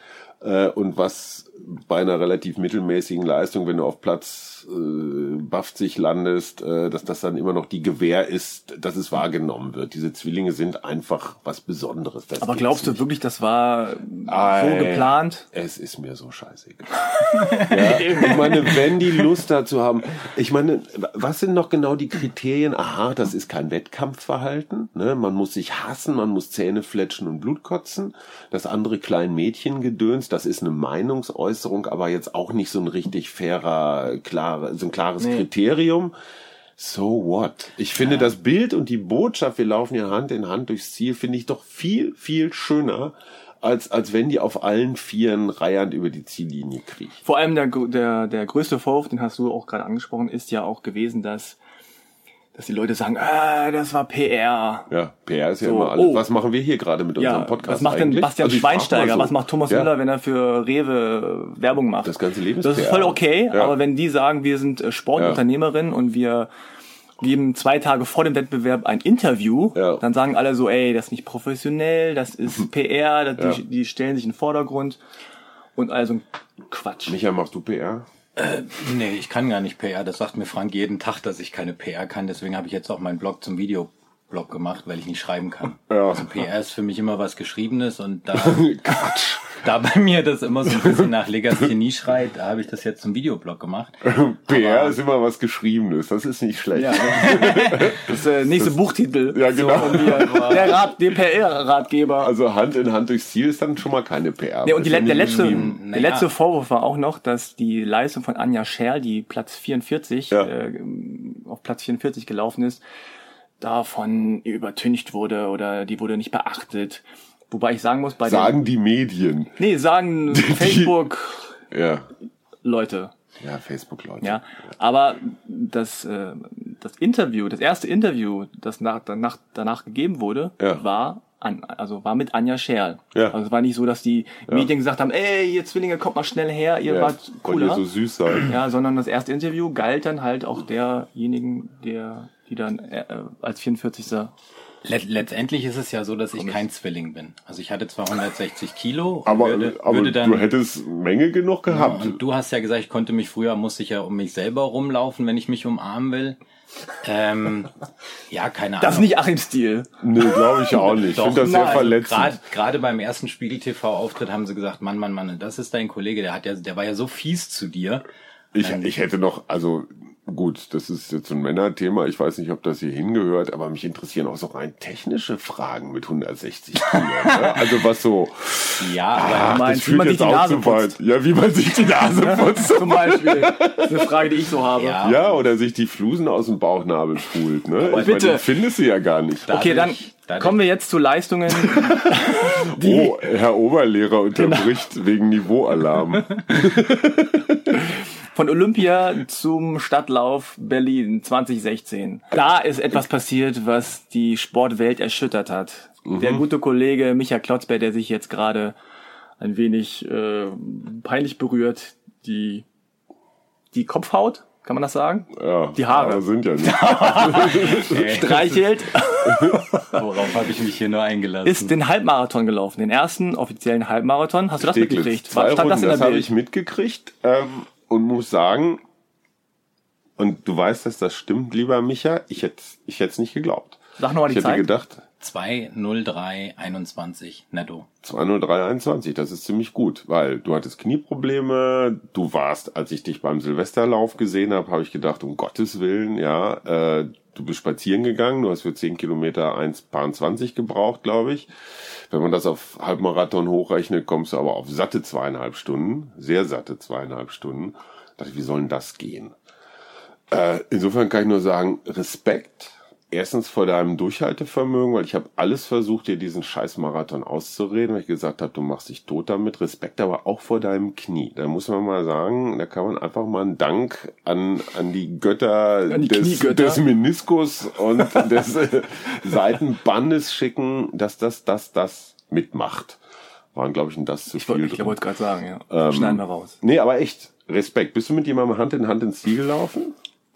äh, und was bei einer relativ mittelmäßigen Leistung, wenn du auf Platz äh, Bafzig landest, äh, dass das dann immer noch die Gewähr ist, dass es wahrgenommen wird. Diese Zwillinge sind einfach was Besonderes. Das Aber glaubst du nicht. wirklich, das war so Ei, geplant? Es ist mir so scheißegal. ja, ich meine, wenn die Lust dazu haben, ich meine, was sind noch genau die Kriterien? Aha, das ist kein Wettkampfverhalten. Ne? Man muss sich hassen, man muss Zähne fletschen und Blut kotzen. Das andere klein Mädchengedöns, das ist eine Meinungsäußerung, aber jetzt auch nicht so ein richtig fairer, klare, so ein klares Nee. Kriterium. So what? Ich finde das Bild und die Botschaft, wir laufen ja Hand in Hand durchs Ziel, finde ich doch viel, viel schöner, als, als wenn die auf allen Vieren reihend über die Ziellinie kriechen. Vor allem der, der, der größte Vorwurf, den hast du auch gerade angesprochen, ist ja auch gewesen, dass, dass die Leute sagen, ah, das war PR. Ja, PR ist ja So, immer alles. oh. Was machen wir hier gerade mit unserem Ja, Podcast? was macht denn eigentlich? Bastian Also Schweinsteiger? so. Was macht Thomas ja, Müller, wenn er für Rewe äh, Werbung macht? Das ganze Leben ist Das ist PR. voll okay, Ja. aber wenn die sagen, wir sind äh, Sportunternehmerinnen und wir geben zwei Tage vor dem Wettbewerb ein Interview, Ja. dann sagen alle so, ey, das ist nicht professionell, das ist PR, das, Ja. die, die stellen sich in den Vordergrund und also Quatsch. Micha, machst du PR? Nee, ich kann gar nicht PR. Das sagt mir Frank jeden Tag, dass ich keine PR kann. Deswegen habe ich jetzt auch meinen Blog zum Videoblog gemacht, weil ich nicht schreiben kann. Ja. Also PR ist für mich immer was Geschriebenes und da, da bei mir das immer so ein bisschen nach Legasthenie schreit, da habe ich das jetzt zum Videoblog gemacht. PR ist immer was Geschriebenes. Das ist nicht schlecht. Ja, das ist der nächste Buchtitel. Ja, genau. So, der Rat, der PR-Ratgeber. Also Hand in Hand durchs Ziel ist dann schon mal keine PR. Ja, und die, le- der, letzte, geschrieben. der Naja. letzte Vorwurf war auch noch, dass die Leistung von Anja Scherl, die Platz 44, Ja. äh, auf Platz 44 gelaufen ist, davon übertüncht wurde oder die wurde nicht beachtet. Wobei ich sagen muss, bei Sagen die Medien. nee, sagen Facebook Ja. Leute. Ja, Facebook-Leute. Ja, aber das, äh, das Interview, das erste Interview, das nach, danach, danach gegeben wurde, Ja. war an, also war mit Anja Scherl. Ja. Also es war nicht so, dass die Medien gesagt haben, ey, ihr Zwillinge, kommt mal schnell her, ihr Ja, wart wollt ihr cooler. so süß sein. ja, sondern das erste Interview galt dann halt auch derjenigen, der, die dann äh, als 44. Let letztendlich ist es ja so, dass ich kein Zwilling bin. Also ich hatte zwar 160 Kilo, und Aber, würde, aber würde dann du hättest Menge genug Ja, gehabt. und du hast ja gesagt, ich konnte mich früher, musste ich ja um mich selber rumlaufen, wenn ich mich umarmen will. Ähm, ja, keine Das ist Ahnung. nicht Achims Stil. nee, glaube ich auch nicht. Ich finde das sehr also verletzend. Gerade beim ersten Spiegel TV-Auftritt haben sie gesagt, Mann, Mann, Mann, das ist dein Kollege, der hat ja, der war ja so fies zu dir. Ich, ich hätte noch, also gut, das ist jetzt so ein Männerthema. Ich weiß nicht, ob das hier hingehört, aber mich interessieren auch so rein technische Fragen mit 160 Kilo. ne? Also was so, Ja, aber ach, meinst, das man sich jetzt die auch Nase zu weit. Ja, wie man sich die Nase putzt. Zum Beispiel. Das ist eine Frage, die ich so habe. Ja. Ja, oder sich die Flusen aus dem Bauchnabel spult. Ne? Ich bitte. Meine, die findest du ja gar nicht. Okay, dann Dadurch- dadurch- kommen wir jetzt zu Leistungen. Oh, Herr Oberlehrer unterbricht Genau. wegen Niveaualarm. Von Olympia zum Stadtlauf Berlin 2016. Da ist etwas passiert, was die Sportwelt erschüttert hat. Der gute Kollege Micha Klotzberg, der sich jetzt gerade ein wenig äh, peinlich berührt, die, die Kopfhaut, kann man das sagen? Ja, Die Haare. sind ja nicht. Streichelt, Worauf habe ich mich hier nur eingelassen? ist den Halbmarathon gelaufen, den ersten offiziellen Halbmarathon. Hast du das Steglitz. mitgekriegt? Zwei Stand das Runden, in das habe ich mitgekriegt ähm, und muss sagen, und du weißt, dass das stimmt, lieber Micha, ich hätte ich hätte es nicht geglaubt. Sag nochmal die Ich hätte Zeit. gedacht, 20321 netto. 20321, das ist ziemlich gut, weil du hattest Knieprobleme, du warst, als ich dich beim Silvesterlauf gesehen habe, habe ich gedacht, um Gottes Willen, ja, äh, du bist spazieren gegangen, du hast für 10 Kilometer 1,20 gebraucht, glaube ich. Wenn man das auf Halbmarathon hochrechnet, kommst du aber auf satte zweieinhalb Stunden, sehr satte zweieinhalb Stunden. Da dachte ich, wie soll denn das gehen? Äh, insofern kann ich nur sagen, Respekt. Erstens vor deinem Durchhaltevermögen, weil ich habe alles versucht, dir diesen scheiß Marathon auszureden, weil ich gesagt habe, du machst dich tot damit. Respekt aber auch vor deinem Knie. Da muss man mal sagen, da kann man einfach mal einen Dank an, an die Götter An die des, des Meniskus und des Seitenbandes schicken, dass das, das, das mitmacht. waren, glaube ich, ein das zu Ich viel. wollte ich wollte gerade sagen, ja. Schneiden wir raus. Nee, aber echt, Respekt. Bist du mit jemandem Hand in Hand ins Ziel gelaufen?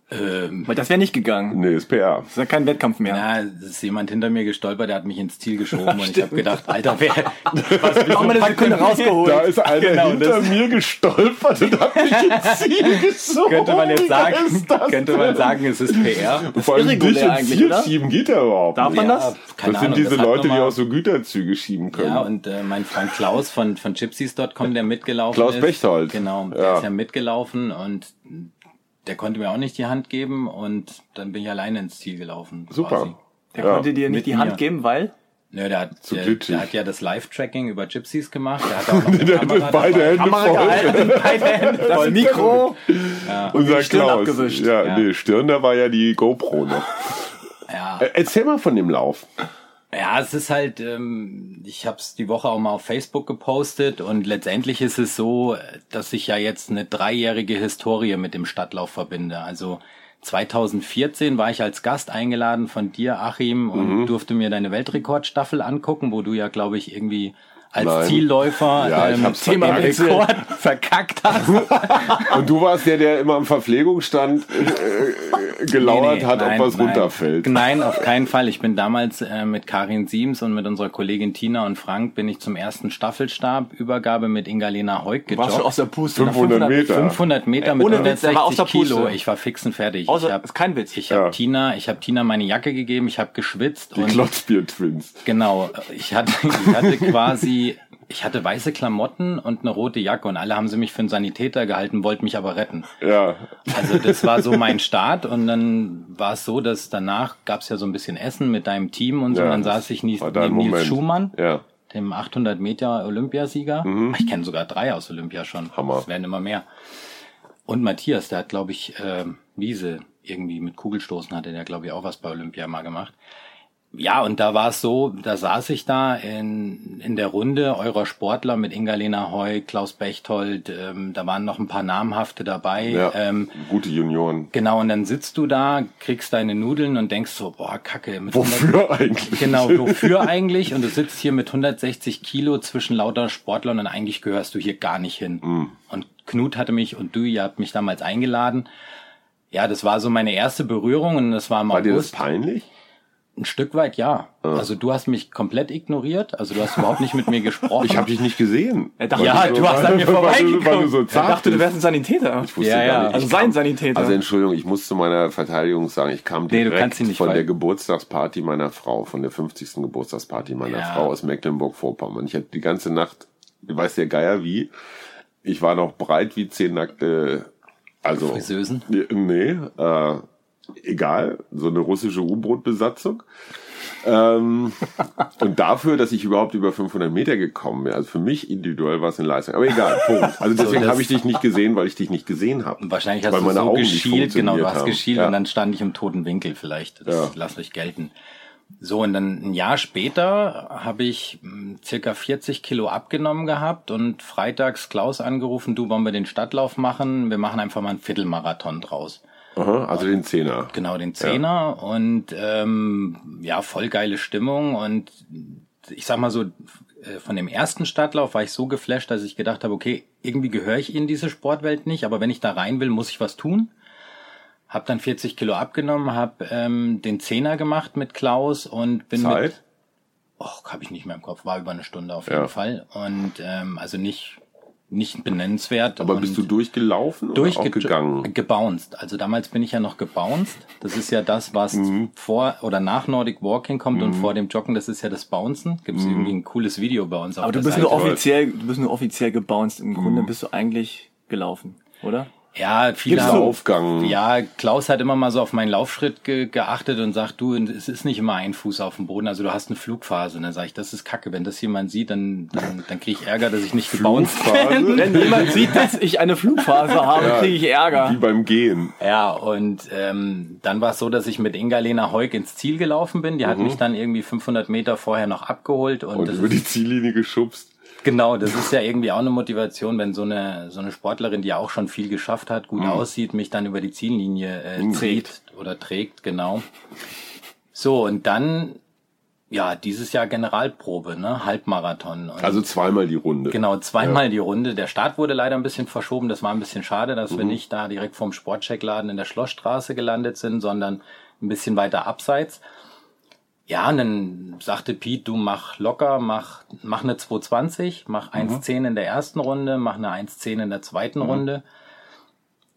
Ähm, Weil das wäre nicht gegangen. Nee, ist PR. Das ist ja kein Wettkampf mehr. ja, es ist jemand hinter mir gestolpert, der hat mich ins Ziel geschoben und ich habe gedacht, Alter, wer, was, mal eine Sekunde rausgeholt. Da ist einer Genau, hinter das- mir gestolpert und hat mich ins Ziel geschoben. könnte man jetzt sagen, das könnte man sagen, es ist PR. Vor allem dich ins eigentlich, Ziel oder? schieben geht ja überhaupt Darf nicht. man das? keine Das sind Ahnung, diese das Leute, die auch so Güterzüge schieben können. Ja, und äh, mein Freund Klaus von, von Gypsies.com, der mitgelaufen Klaus ist. Bechtold. Genau, der Ja. ist ja mitgelaufen und der konnte mir auch nicht die Hand geben und dann bin ich alleine ins Ziel gelaufen. Super. Quasi. Der Ja. konnte dir nicht Mit die mir. Hand geben, weil? Nö, der hat, Zu der, der hat ja das Live-Tracking über Gypsies gemacht. Der hat auch noch Der hat Kamera beide dabei. Hände Kamera voll. gehalten, beide Hände, das Mikro. Unser die Stirn Klaus. abgewischt. Ja, Ja. nee, Stirn, da war ja die GoPro noch. Ja, Äh, Erzähl mal von dem Lauf. Ja, es ist halt, ähm, ich habe es die Woche auch mal auf Facebook gepostet und letztendlich ist es so, dass ich ja jetzt eine dreijährige Historie mit dem Stadtlauf verbinde. Also 2014 war ich als Gast eingeladen von dir, Achim, und Mhm. durfte mir deine Weltrekordstaffel angucken, wo du ja, glaube ich, irgendwie als Nein. Zielläufer Ja, ähm, verkackt. Rekord verkackt hast. Und du warst der, der immer am Verpflegungsstand äh, gelauert Nee, nee, hat, nein, ob was nein. runterfällt. Nein, auf keinen Fall. Ich bin damals äh, mit Karin Siems und mit unserer Kollegin Tina und Frank bin ich zum ersten Staffelstabübergabe mit Ingalena Heuk Du warst schon gejoggt. aus der Puste. nach 500 Meter. 500 Meter mit ohne Witz, der war aus 160 der Puste. Kilo. Ich war fix und fertig. Außer- ich hab, ist kein Witz. Ich habe Ja. Tina, ich habe Tina meine Jacke gegeben. Ich habe geschwitzt Die und Klotzbier-Twins. Genau, ich hatte, ich hatte quasi, ich hatte weiße Klamotten und eine rote Jacke und alle haben sie mich für einen Sanitäter gehalten, wollten mich aber retten. Ja. Also das war so mein Start und dann war es so, dass danach gab es ja so ein bisschen Essen mit deinem Team und so Ja, und dann saß ich neben Nils Moment. Schumann, Ja. dem 800 Meter Olympiasieger. Ich kenne sogar drei aus Olympia schon. Mhm. Hammer. Es werden immer mehr. Und Matthias, der hat glaube ich ähm, Wiese irgendwie mit Kugelstoßen hatte der glaube ich auch was bei Olympia mal gemacht. Ja, und da war es so, da saß ich da in, in der Runde eurer Sportler mit Inga-Lena Heu, Klaus Bechtold, ähm, da waren noch ein paar namhafte dabei. ja. Ähm, Gute Junioren. genau, und dann sitzt du da, kriegst deine Nudeln und denkst so, boah, kacke. Mit 100 Wofür eigentlich? Genau, wofür eigentlich? Und du sitzt hier mit 160 Kilo zwischen lauter Sportlern und eigentlich gehörst du hier gar nicht hin. Mhm. Und Knut hatte mich und du, ihr habt mich damals eingeladen. Ja, das war so meine erste Berührung und das war im War dir das August. peinlich? Ein Stück weit ja. Also du hast mich komplett ignoriert. Also du hast überhaupt nicht mit mir gesprochen. Ich habe dich nicht gesehen. Er dachte, ja, du hast an mir weil, weil, du- so Ich zart dachte, du wärst ein Sanitäter. Ich wusste Ja, gar ja. nicht. Also sein Sanitäter. Also Entschuldigung, ich muss zu meiner Verteidigung sagen, ich kam Nee, direkt nicht von der. Geburtstagsparty meiner Frau, von der 50. Geburtstagsparty meiner Ja. Frau aus Mecklenburg-Vorpommern. Ich hatte die ganze Nacht, ich weiß der Geier wie, ich war noch breit wie zehn nackte, also Friseusen? Nee, äh, egal, so eine russische U-Boot-Besatzung. ähm, und dafür, dass ich überhaupt über 500 Meter gekommen bin, also für mich individuell war es eine Leistung. Aber egal, Punkt. Also deswegen das- habe ich dich nicht gesehen, weil ich dich nicht gesehen habe. Wahrscheinlich hast du so Augen geschielt, genau, du hast haben. geschielt Ja. und dann stand ich im toten Winkel vielleicht. Das Ja. lasst euch gelten. So, und dann ein Jahr später habe ich mh, circa 40 Kilo abgenommen gehabt und freitags Klaus angerufen, du wollen wir den Stadtlauf machen, wir machen einfach mal einen Viertelmarathon draus. Aha, also den Zehner. Genau, den Zehner und ähm, ja, voll geile Stimmung und ich sag mal so, äh, von dem ersten Stadtlauf war ich so geflasht, dass ich gedacht habe, okay, irgendwie gehöre ich in diese Sportwelt nicht, aber wenn ich da rein will, muss ich was tun. Hab dann 40 Kilo abgenommen, hab ähm, den Zehner gemacht mit Klaus und bin mit, Zeit? och, habe ich nicht mehr im Kopf, war über eine Stunde auf Ja. jeden Fall und ähm, also nicht nicht benennenswert. Aber bist du durchgelaufen oder auch durchge- gegangen? gebounced. Also damals bin ich ja noch gebounced. Das ist ja das, was Mhm. vor oder nach Nordic Walking kommt und vor dem Joggen, das ist ja das Bouncen. Gibt es Mhm. irgendwie ein cooles Video bei uns auf Aber du der bist Seite. nur offiziell, du bist nur offiziell gebounced. Im Mhm. Grunde bist du eigentlich gelaufen, oder? Ja, viele haben, Aufgang? Ja, Klaus hat immer mal so auf meinen Laufschritt ge geachtet und sagt, du, es ist nicht immer ein Fuß auf dem Boden, also du hast eine Flugphase. Und dann sage ich, das ist kacke. Wenn das jemand sieht, dann, dann, dann kriege ich Ärger, dass ich nicht gebounced bin. Wenn jemand sieht, dass ich eine Flugphase habe, kriege ich Ärger. Wie beim Gehen. Ja, und ähm, dann war es so, dass ich mit Inga-Lena Heuk ins Ziel gelaufen bin. Die hat mich dann irgendwie 500 Meter vorher noch abgeholt. Und, Mhm. Und das über ist, die Ziellinie geschubst. Genau, das ist ja irgendwie auch eine Motivation, wenn so eine so eine Sportlerin, die ja auch schon viel geschafft hat, Mhm. gut aussieht, mich dann über die Ziellinie äh, trägt oder trägt, genau. So, und dann ja, dieses Jahr Generalprobe, ne? Halbmarathon. Und Also zweimal die Runde. Genau, zweimal die Runde. Der Start wurde leider ein bisschen verschoben. Das war ein bisschen schade, dass wir nicht da direkt vorm Sportcheckladen in der Schlossstraße gelandet sind, sondern ein bisschen weiter abseits. Ja, und dann sagte Pete, du mach locker, mach, mach eine 220, mach 1,10 in der ersten Runde, mach eine 1,10 in der zweiten Runde.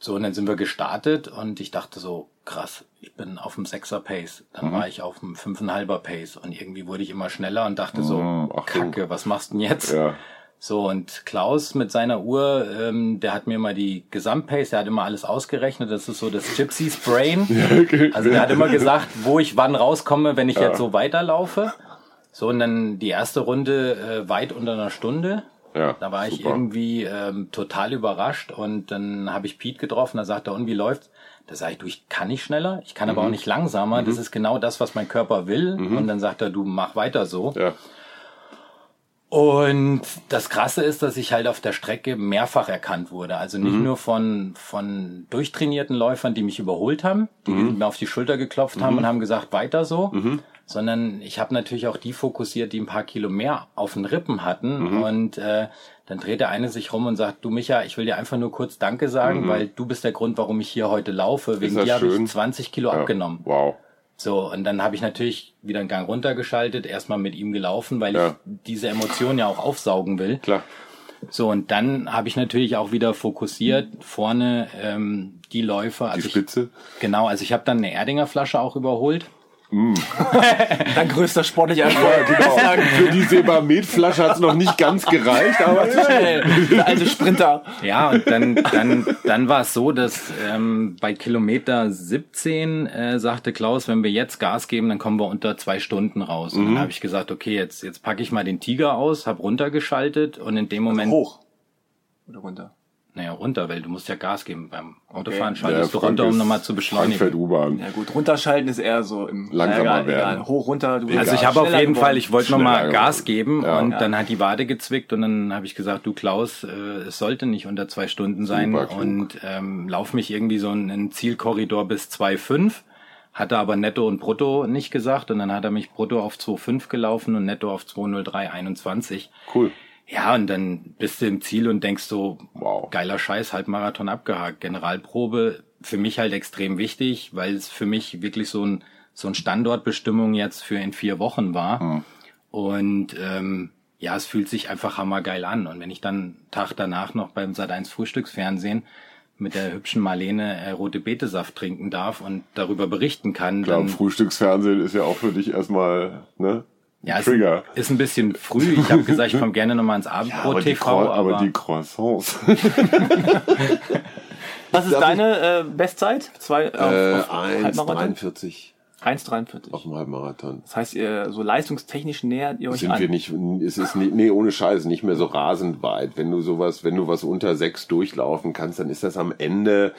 So, und dann sind wir gestartet und ich dachte so, krass, ich bin auf dem 6er Pace. Dann war ich auf dem 5,5er Pace und irgendwie wurde ich immer schneller und dachte so, Mhm, Achtung. Kacke, was machst du denn jetzt? Ja. So, und Klaus mit seiner Uhr, ähm, der hat mir mal die Gesamtpace, der hat immer alles ausgerechnet. Das ist so das Gypsy's Brain. Also der hat immer gesagt, wo ich wann rauskomme, wenn ich jetzt so weiterlaufe. So, und dann die erste Runde äh, weit unter einer Stunde. Ja, Da war ich super. irgendwie ähm, total überrascht und dann habe ich Pete getroffen, da sagt er, und wie läuft's? Da sage ich, du, ich kann nicht schneller, ich kann aber Mhm. auch nicht langsamer, das ist genau das, was mein Körper will. Und dann sagt er, du mach weiter so. Ja. Und das Krasse ist, dass ich halt auf der Strecke mehrfach erkannt wurde. Also nicht Mhm. nur von, von durchtrainierten Läufern, die mich überholt haben, die Mhm. mir auf die Schulter geklopft haben und haben gesagt, weiter so, sondern ich habe natürlich auch die fokussiert, die ein paar Kilo mehr auf den Rippen hatten. Mhm. Und äh, dann dreht der eine sich rum und sagt, du Micha, ich will dir einfach nur kurz Danke sagen, weil du bist der Grund, warum ich hier heute laufe. Wegen Mhm. dir habe ich 20 Kilo ja. abgenommen. Wow. So, und dann habe ich natürlich wieder einen Gang runtergeschaltet, erstmal mit ihm gelaufen, weil Ja. ich diese Emotion ja auch aufsaugen will. Klar. So, und dann habe ich natürlich auch wieder fokussiert vorne ähm, die Läufer. Die Also ich, Spitze. genau, also ich habe dann eine Erdinger Flasche auch überholt. Dein größter sportlicher Erfolg. Genau. Für die Sebamed-Flasche hat es noch nicht ganz gereicht, aber Ey, Der alte Sprinter. Ja, und dann, dann, dann war es so, dass ähm, bei Kilometer 17 äh, sagte Klaus, wenn wir jetzt Gas geben, dann kommen wir unter zwei Stunden raus. Und dann habe ich gesagt, okay, jetzt, jetzt packe ich mal den Tiger aus, habe runtergeschaltet und in dem Moment Hoch. Oder runter. Naja, runter, weil du musst ja Gas geben. Beim Autofahren Der schaltest du Frank runter, um nochmal zu beschleunigen. Frankfurt U-Bahn. Ja gut, runterschalten ist eher so im Langsamer egal, werden. Egal. Hoch, runter. Du. Also ich habe auf jeden geworden. Fall, ich wollte nochmal Gas geben Ja. und Ja. dann hat die Wade gezwickt und dann habe ich gesagt, du Klaus, äh, es sollte nicht unter zwei Stunden sein und ähm, lauf mich irgendwie so in einen Zielkorridor bis 2,5. Hatte aber Netto und Brutto nicht gesagt und dann hat er mich Brutto auf 2,5 gelaufen und Netto auf 2,03,21. Cool. Ja, und dann bist du im Ziel und denkst so, Wow. geiler Scheiß, Halbmarathon abgehakt. Generalprobe für mich halt extrem wichtig, weil es für mich wirklich so ein, so ein Standortbestimmung jetzt für in vier Wochen war. Und ähm, ja, es fühlt sich einfach hammergeil an. Und wenn ich dann Tag danach noch beim Sat1 Frühstücksfernsehen mit der hübschen Marlene äh, rote Betesaft trinken darf und darüber berichten kann, Ich glaube, dann Frühstücksfernsehen ist ja auch für dich erstmal, ne? Ja, ist, Trigger. ist ein bisschen früh. Ich habe gesagt, ich komme gerne nochmal ins Abendbrot aber, die TV, Croi- aber die Croissants. Was ist deine äh, Bestzeit? Zwei, äh, äh, auf, auf Halbmarathon? 1,43 1,43. auf dem Halbmarathon. Das heißt, ihr so leistungstechnisch nähert ihr euch Sind an. wir nicht, es ist nicht, nee, ohne Scheiß, nicht mehr so rasend weit. Wenn du sowas, wenn du was unter sechs durchlaufen kannst, dann ist das am Ende,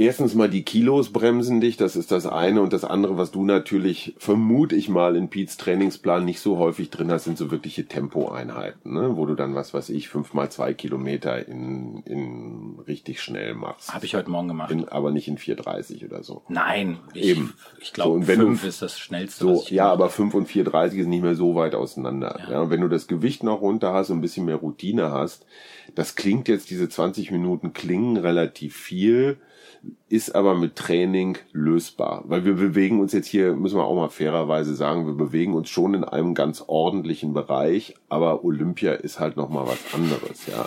erstens mal die Kilos bremsen dich, das ist das eine. Und das andere, was du natürlich, vermute ich mal, in Pete's Trainingsplan nicht so häufig drin hast, sind so wirkliche Tempoeinheiten, ne? wo du dann, was weiß ich, fünf mal zwei Kilometer in, in richtig schnell machst. Habe ich heute Morgen gemacht. In, aber nicht in 4,30 oder so. Nein, ich, Eben. ich So, glaube, und wenn du- fünf ist das schnellste. So, ja, aber 5 und 4,30 ist nicht mehr so weit auseinander. Ja. und wenn du das Gewicht noch runter hast und ein bisschen mehr Routine hast, das klingt jetzt, diese 20 Minuten klingen relativ viel, ist aber mit Training lösbar. Weil wir bewegen uns jetzt hier, müssen wir auch mal fairerweise sagen, wir bewegen uns schon in einem ganz ordentlichen Bereich, aber Olympia ist halt nochmal was anderes, ja.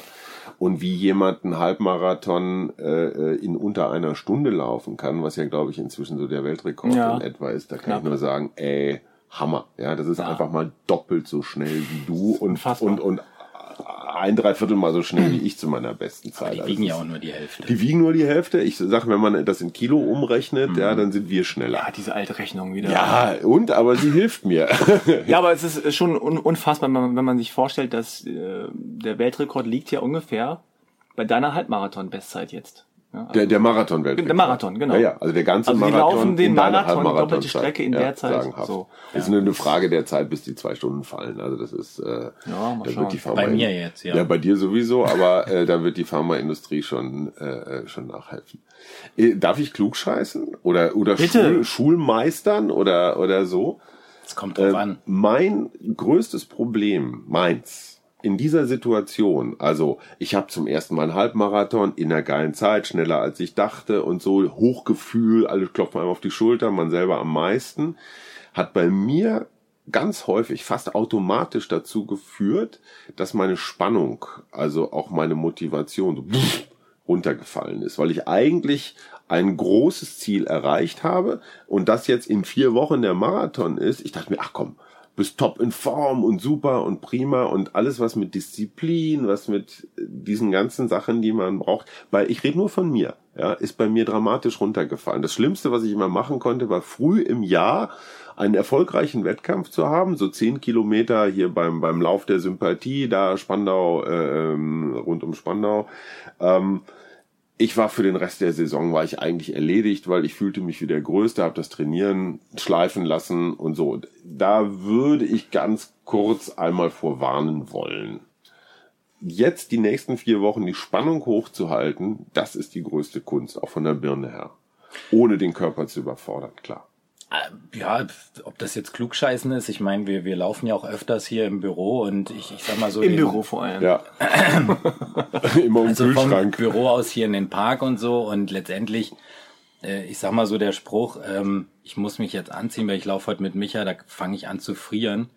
Und wie jemand einen Halbmarathon äh, in unter einer Stunde laufen kann, was ja, glaube ich, inzwischen so der Weltrekord Ja. in etwa ist, da kann Knapp. ich nur sagen, ey, Hammer. Ja, das ist einfach mal doppelt so schnell wie du und, Unfassbar. und, und ein Dreiviertel mal so schnell wie ich zu meiner besten Zeit. Die Also wiegen das ja auch nur die Hälfte. die wiegen nur die Hälfte. Ich sag, wenn man das in Kilo umrechnet, ja, dann sind wir schneller. ja, diese alte Rechnung wieder. Ja, und, aber sie hilft mir. Ja, aber es ist schon un unfassbar, wenn man, wenn man sich vorstellt, dass äh, der Weltrekord liegt ja ungefähr bei deiner Halbmarathon-Bestzeit jetzt. Ja, also Der, der marathon -Weltrekord. Der Marathon, genau. Ja, ja, also der ganze Also die Marathon. laufen den Marathon, Halbmarathonzeit. doppelte Strecke in der Zeit. sagenhaft. So. Das ist nur eine Frage der Zeit, bis die zwei Stunden fallen. Also das ist, äh, Ja, mal da wird die Pharma Bei mir jetzt, ja. Ja, bei dir sowieso, aber äh, da wird die Pharmaindustrie schon äh, schon nachhelfen. Äh, darf ich klug scheißen oder oder Bitte. Schul, Schulmeistern oder oder so? Es kommt drauf Äh, an. mein größtes Problem, meins, in dieser Situation, also ich habe zum ersten Mal einen Halbmarathon in einer geilen Zeit, schneller als ich dachte und so, Hochgefühl, alle klopfen einem auf die Schulter, man selber am meisten, hat bei mir ganz häufig, fast automatisch dazu geführt, dass meine Spannung, also auch meine Motivation so runtergefallen ist, weil ich eigentlich ein großes Ziel erreicht habe und das jetzt in vier Wochen der Marathon ist. Ich dachte mir, ach komm, bist top in Form und super und prima und alles was mit Disziplin, was mit diesen ganzen Sachen, die man braucht, weil ich rede nur von mir, ja, ist bei mir dramatisch runtergefallen. Das Schlimmste, was ich immer machen konnte, war früh im Jahr einen erfolgreichen Wettkampf zu haben, so zehn Kilometer hier beim beim Lauf der Sympathie, da Spandau, ähm, rund um Spandau. Ähm, ich war für den Rest der Saison war ich eigentlich erledigt, weil ich fühlte mich wie der Größte, habe das Trainieren schleifen lassen und so. Da würde ich ganz kurz einmal vorwarnen wollen. Jetzt die nächsten vier Wochen die Spannung hochzuhalten, das ist die größte Kunst, auch von der Birne her. Ohne den Körper zu überfordern, klar. Äh, Ja, ob das jetzt klugscheißen ist, ich meine, wir, wir laufen ja auch öfters hier im Büro und ich, ich sag mal so. Im den- Büro vor allem. Ja. Immer im Also vom Kühlschrank. Büro aus hier in den Park und so und letztendlich, äh, ich sag mal so der Spruch, ähm, ich muss mich jetzt anziehen, weil ich laufe heute mit Micha, da fange ich an zu frieren.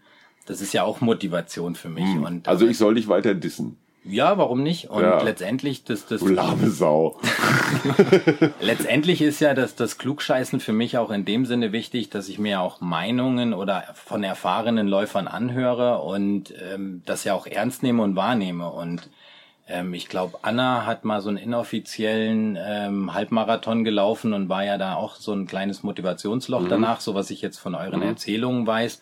Das ist ja auch Motivation für mich. Und Also ich soll dich weiter dissen. Ja, warum nicht? Und Ja. letztendlich, das, das Du lahme Sau. Letztendlich ist ja das, das Klugscheißen für mich auch in dem Sinne wichtig, dass ich mir auch Meinungen oder von erfahrenen Läufern anhöre und ähm, das ja auch ernst nehme und wahrnehme. Und ähm, ich glaube, Anna hat mal so einen inoffiziellen ähm, Halbmarathon gelaufen und war ja da auch so ein kleines Motivationsloch danach, so was ich jetzt von euren Erzählungen weiß.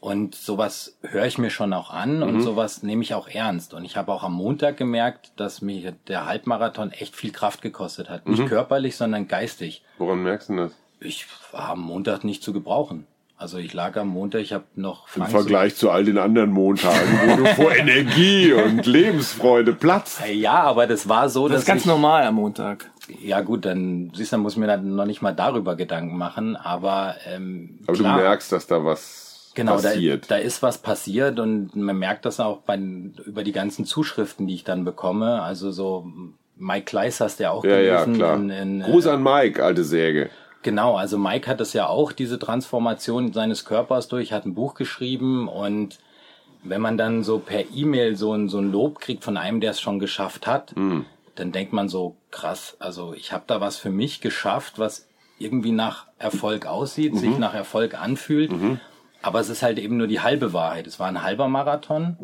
Und sowas höre ich mir schon auch an und sowas nehme ich auch ernst. Und ich habe auch am Montag gemerkt, dass mich der Halbmarathon echt viel Kraft gekostet hat. Nicht körperlich, sondern geistig. Woran merkst du das? Ich war am Montag nicht zu gebrauchen. Also ich lag am Montag, ich habe noch Im Frank Vergleich zu all den anderen Montagen, wo du vor Energie und Lebensfreude platzt. So, ja, aber das war so, Das dass ist ganz ich, normal am Montag. Ja gut, dann siehst du, dann muss ich mir dann noch nicht mal darüber Gedanken machen. Aber ähm, Aber klar, du merkst, dass da was Genau, da, passiert. da ist was passiert und man merkt das auch bei, über die ganzen Zuschriften, die ich dann bekomme. Also so Mike Kleiss hast du ja auch ja, ja, gelesen. klar. In, in, Gruß an Mike, alte Säge. Genau, also Mike hat das ja auch, diese Transformation seines Körpers durch, hat ein Buch geschrieben und wenn man dann so per E-Mail so ein, so ein Lob kriegt von einem, der es schon geschafft hat, dann denkt man so, krass, also ich habe da was für mich geschafft, was irgendwie nach Erfolg aussieht, sich nach Erfolg anfühlt. Aber es ist halt eben nur die halbe Wahrheit. Es war ein halber Marathon.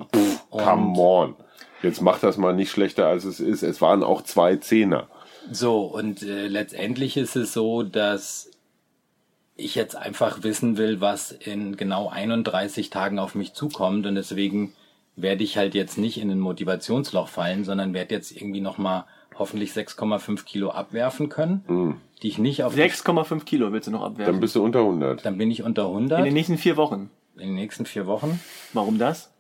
Come on. Jetzt mach das mal nicht schlechter, als es ist. Es waren auch zwei Zehner. So, und äh, letztendlich ist es so, dass ich jetzt einfach wissen will, was in genau 31 Tagen auf mich zukommt. Und deswegen werde ich halt jetzt nicht in ein Motivationsloch fallen, sondern werde jetzt irgendwie nochmal hoffentlich 6,5 Kilo abwerfen können, die ich nicht auf... 6,5 Kilo willst du noch Dann abwerfen. bist du unter 100. Dann bin ich unter In 100 den nächsten vier Wochen. in den nächsten vier Wochen, Warum das?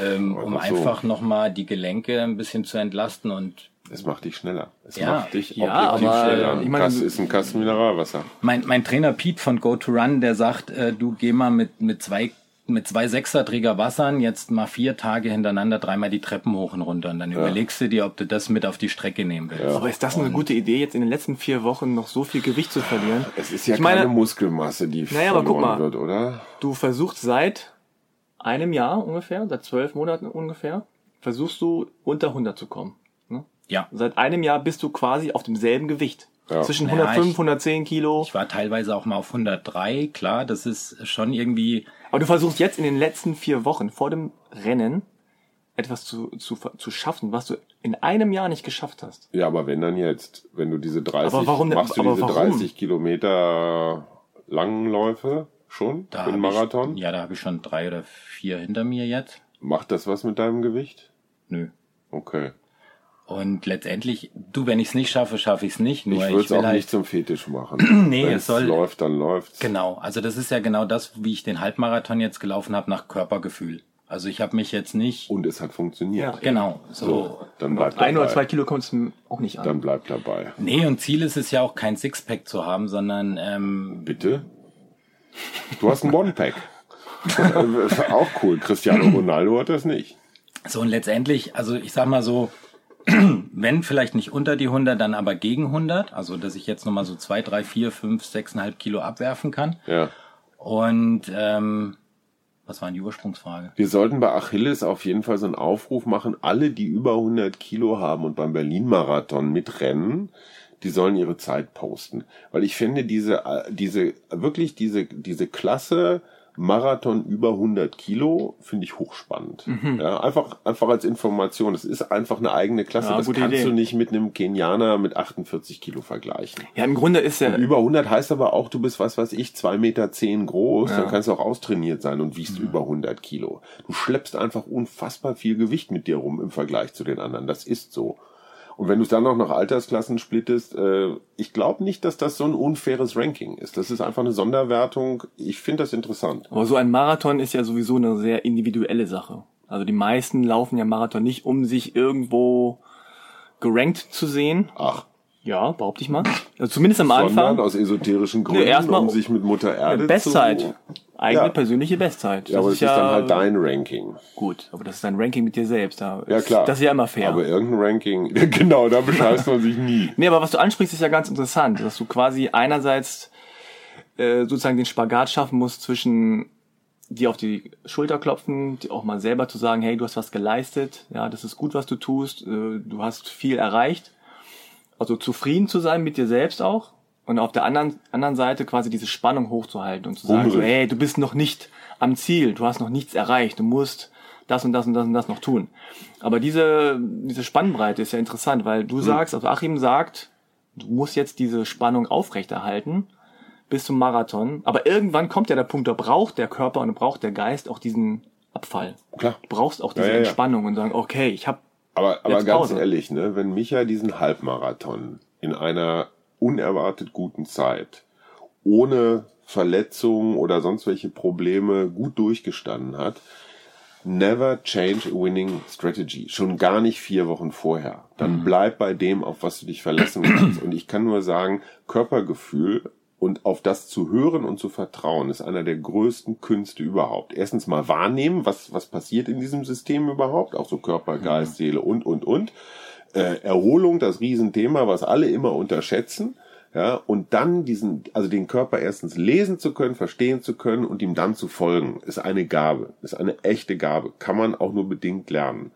ähm, um Einfach so. einfach nochmal die Gelenke ein bisschen zu entlasten und Es macht dich schneller. Es Ja. macht dich Ja, objektiv aber, schneller. ich meine, das ist ein Kasten Mineralwasser. Mein, mein Trainer Pete von Go to Run, der sagt, äh, du geh mal mit, mit zwei mit zwei Sechserträger Wassern jetzt mal vier Tage hintereinander dreimal die Treppen hoch und runter und dann überlegst du dir, ob du das mit auf die Strecke nehmen willst. Aber ist das eine gute Idee, jetzt in den letzten vier Wochen noch so viel Gewicht zu verlieren? Es ist ja Ich meine- keine Muskelmasse, die Naja, aber guck verloren mal. wird, oder? Du versuchst seit einem Jahr ungefähr, seit zwölf Monaten ungefähr, versuchst du unter 100 zu kommen. Ne? Ja, Seit einem Jahr bist du quasi auf demselben Gewicht. Ja. Zwischen Naja, 105, ich- 110 Kilo. ich war teilweise auch mal auf 103, klar, das ist schon irgendwie, Aber du versuchst jetzt in den letzten vier Wochen vor dem Rennen etwas zu, zu, zu schaffen, was du in einem Jahr nicht geschafft hast. Ja, aber wenn dann jetzt, wenn du diese 30, Aber warum machst du aber diese warum? 30 Kilometer langen Läufe schon da hab Marathon? Ich, ja, da habe ich schon drei oder vier hinter mir jetzt. Macht das was mit deinem Gewicht? Nö. Okay. Und letztendlich, du, wenn ich es nicht schaffe, schaffe ich es nicht. Nur Ich ich, würde es auch halt nicht zum Fetisch machen. Nee, Wenn es soll- läuft, dann läuft's. Genau, also das ist ja genau das, wie ich den Halbmarathon jetzt gelaufen habe, nach Körpergefühl. Also ich habe mich jetzt nicht. Und es hat funktioniert. Ja. Genau, so. So, dann bleib dabei. Ein oder zwei Kilo kommt es auch nicht an. Dann bleib dabei. Nee, und Ziel ist es ja auch kein Sixpack zu haben, sondern ähm, Bitte? Du hast ein One-Pack. auch cool. Cristiano Ronaldo hat das nicht. So, und letztendlich, also ich sag mal so, wenn vielleicht nicht unter die 100, dann aber gegen 100. Also, dass ich jetzt nochmal so zwei, drei, vier, fünf, sechseinhalb Kilo abwerfen kann. Ja. Und ähm, was war die Ursprungsfrage? Wir sollten bei Achilles auf jeden Fall so einen Aufruf machen. Alle, die über 100 Kilo haben und beim Berlin-Marathon mitrennen, die sollen ihre Zeit posten. Weil ich finde diese, äh, diese, wirklich diese, diese Klasse Marathon über 100 Kilo finde ich hochspannend. Mhm. Ja, einfach, einfach als Information. Es ist einfach eine eigene Klasse. Ja, das kannst Idee. du nicht mit einem Kenianer mit 48 Kilo vergleichen. Ja, im Grunde ist ja, Über 100 heißt aber auch, du bist, was weiß ich, zwei Meter zehn groß, Ja. Mhm. dann kannst du auch austrainiert sein und wiegst über 100 Kilo. Du schleppst einfach unfassbar viel Gewicht mit dir rum im Vergleich zu den anderen. Das ist so. Und wenn du es dann auch nach Altersklassen splittest, äh, ich glaube nicht, dass das so ein unfaires Ranking ist. Das ist einfach eine Sonderwertung. Ich finde das interessant. aber so ein Marathon ist ja sowieso eine sehr individuelle Sache. Also die meisten laufen ja Marathon nicht, um sich irgendwo gerankt zu sehen. Ach, Ja, behaupte ich mal. Also zumindest am sondern Anfang. aus esoterischen Gründen, erstmal um sich mit Mutter Erde Bestzeit. zu... Eigene Ja. persönliche Bestzeit. Ja, aber es ist dann halt dein Ranking. Gut, aber das ist dein Ranking mit dir selbst. Da Ja, ist- klar. Das ist ja immer fair. Aber irgendein Ranking, genau, da bescheißt man sich nie. Nee, aber was du ansprichst, ist ja ganz interessant, dass du quasi einerseits äh, sozusagen den Spagat schaffen musst zwischen dir auf die Schulter klopfen, dir auch mal selber zu sagen, hey, du hast was geleistet, ja, das ist gut, was du tust, äh, du hast viel erreicht. Also zufrieden zu sein mit dir selbst auch und auf der anderen anderen Seite quasi diese Spannung hochzuhalten und zu sagen, so, hey, du bist noch nicht am Ziel, du hast noch nichts erreicht, du musst das und das und das und das noch tun. Aber diese diese Spannbreite ist ja interessant, weil du sagst, also Achim sagt, du musst jetzt diese Spannung aufrechterhalten bis zum Marathon. Aber irgendwann kommt ja der Punkt, da braucht der Körper und braucht der Geist auch diesen Abfall. Klar. Du brauchst auch diese Ja, ja, ja. Entspannung und sagen, okay, ich habe Aber, aber ganz Pause. ehrlich, ne, wenn Micha diesen Halbmarathon in einer unerwartet guten Zeit, ohne Verletzungen oder sonst welche Probleme gut durchgestanden hat, never change a winning strategy. Schon gar nicht vier Wochen vorher. Dann bleib bei dem, auf was du dich verlassen kannst. Und ich kann nur sagen, Körpergefühl und auf das zu hören und zu vertrauen, ist einer der größten Künste überhaupt. Erstens mal wahrnehmen, was, was passiert in diesem System überhaupt, auch so Körper, Geist, Seele und, und, und. Äh, Erholung, das Riesenthema, was alle immer unterschätzen. Ja, und dann diesen, also den Körper erstens lesen zu können, verstehen zu können und ihm dann zu folgen, ist eine Gabe, ist eine echte Gabe, kann man auch nur bedingt lernen.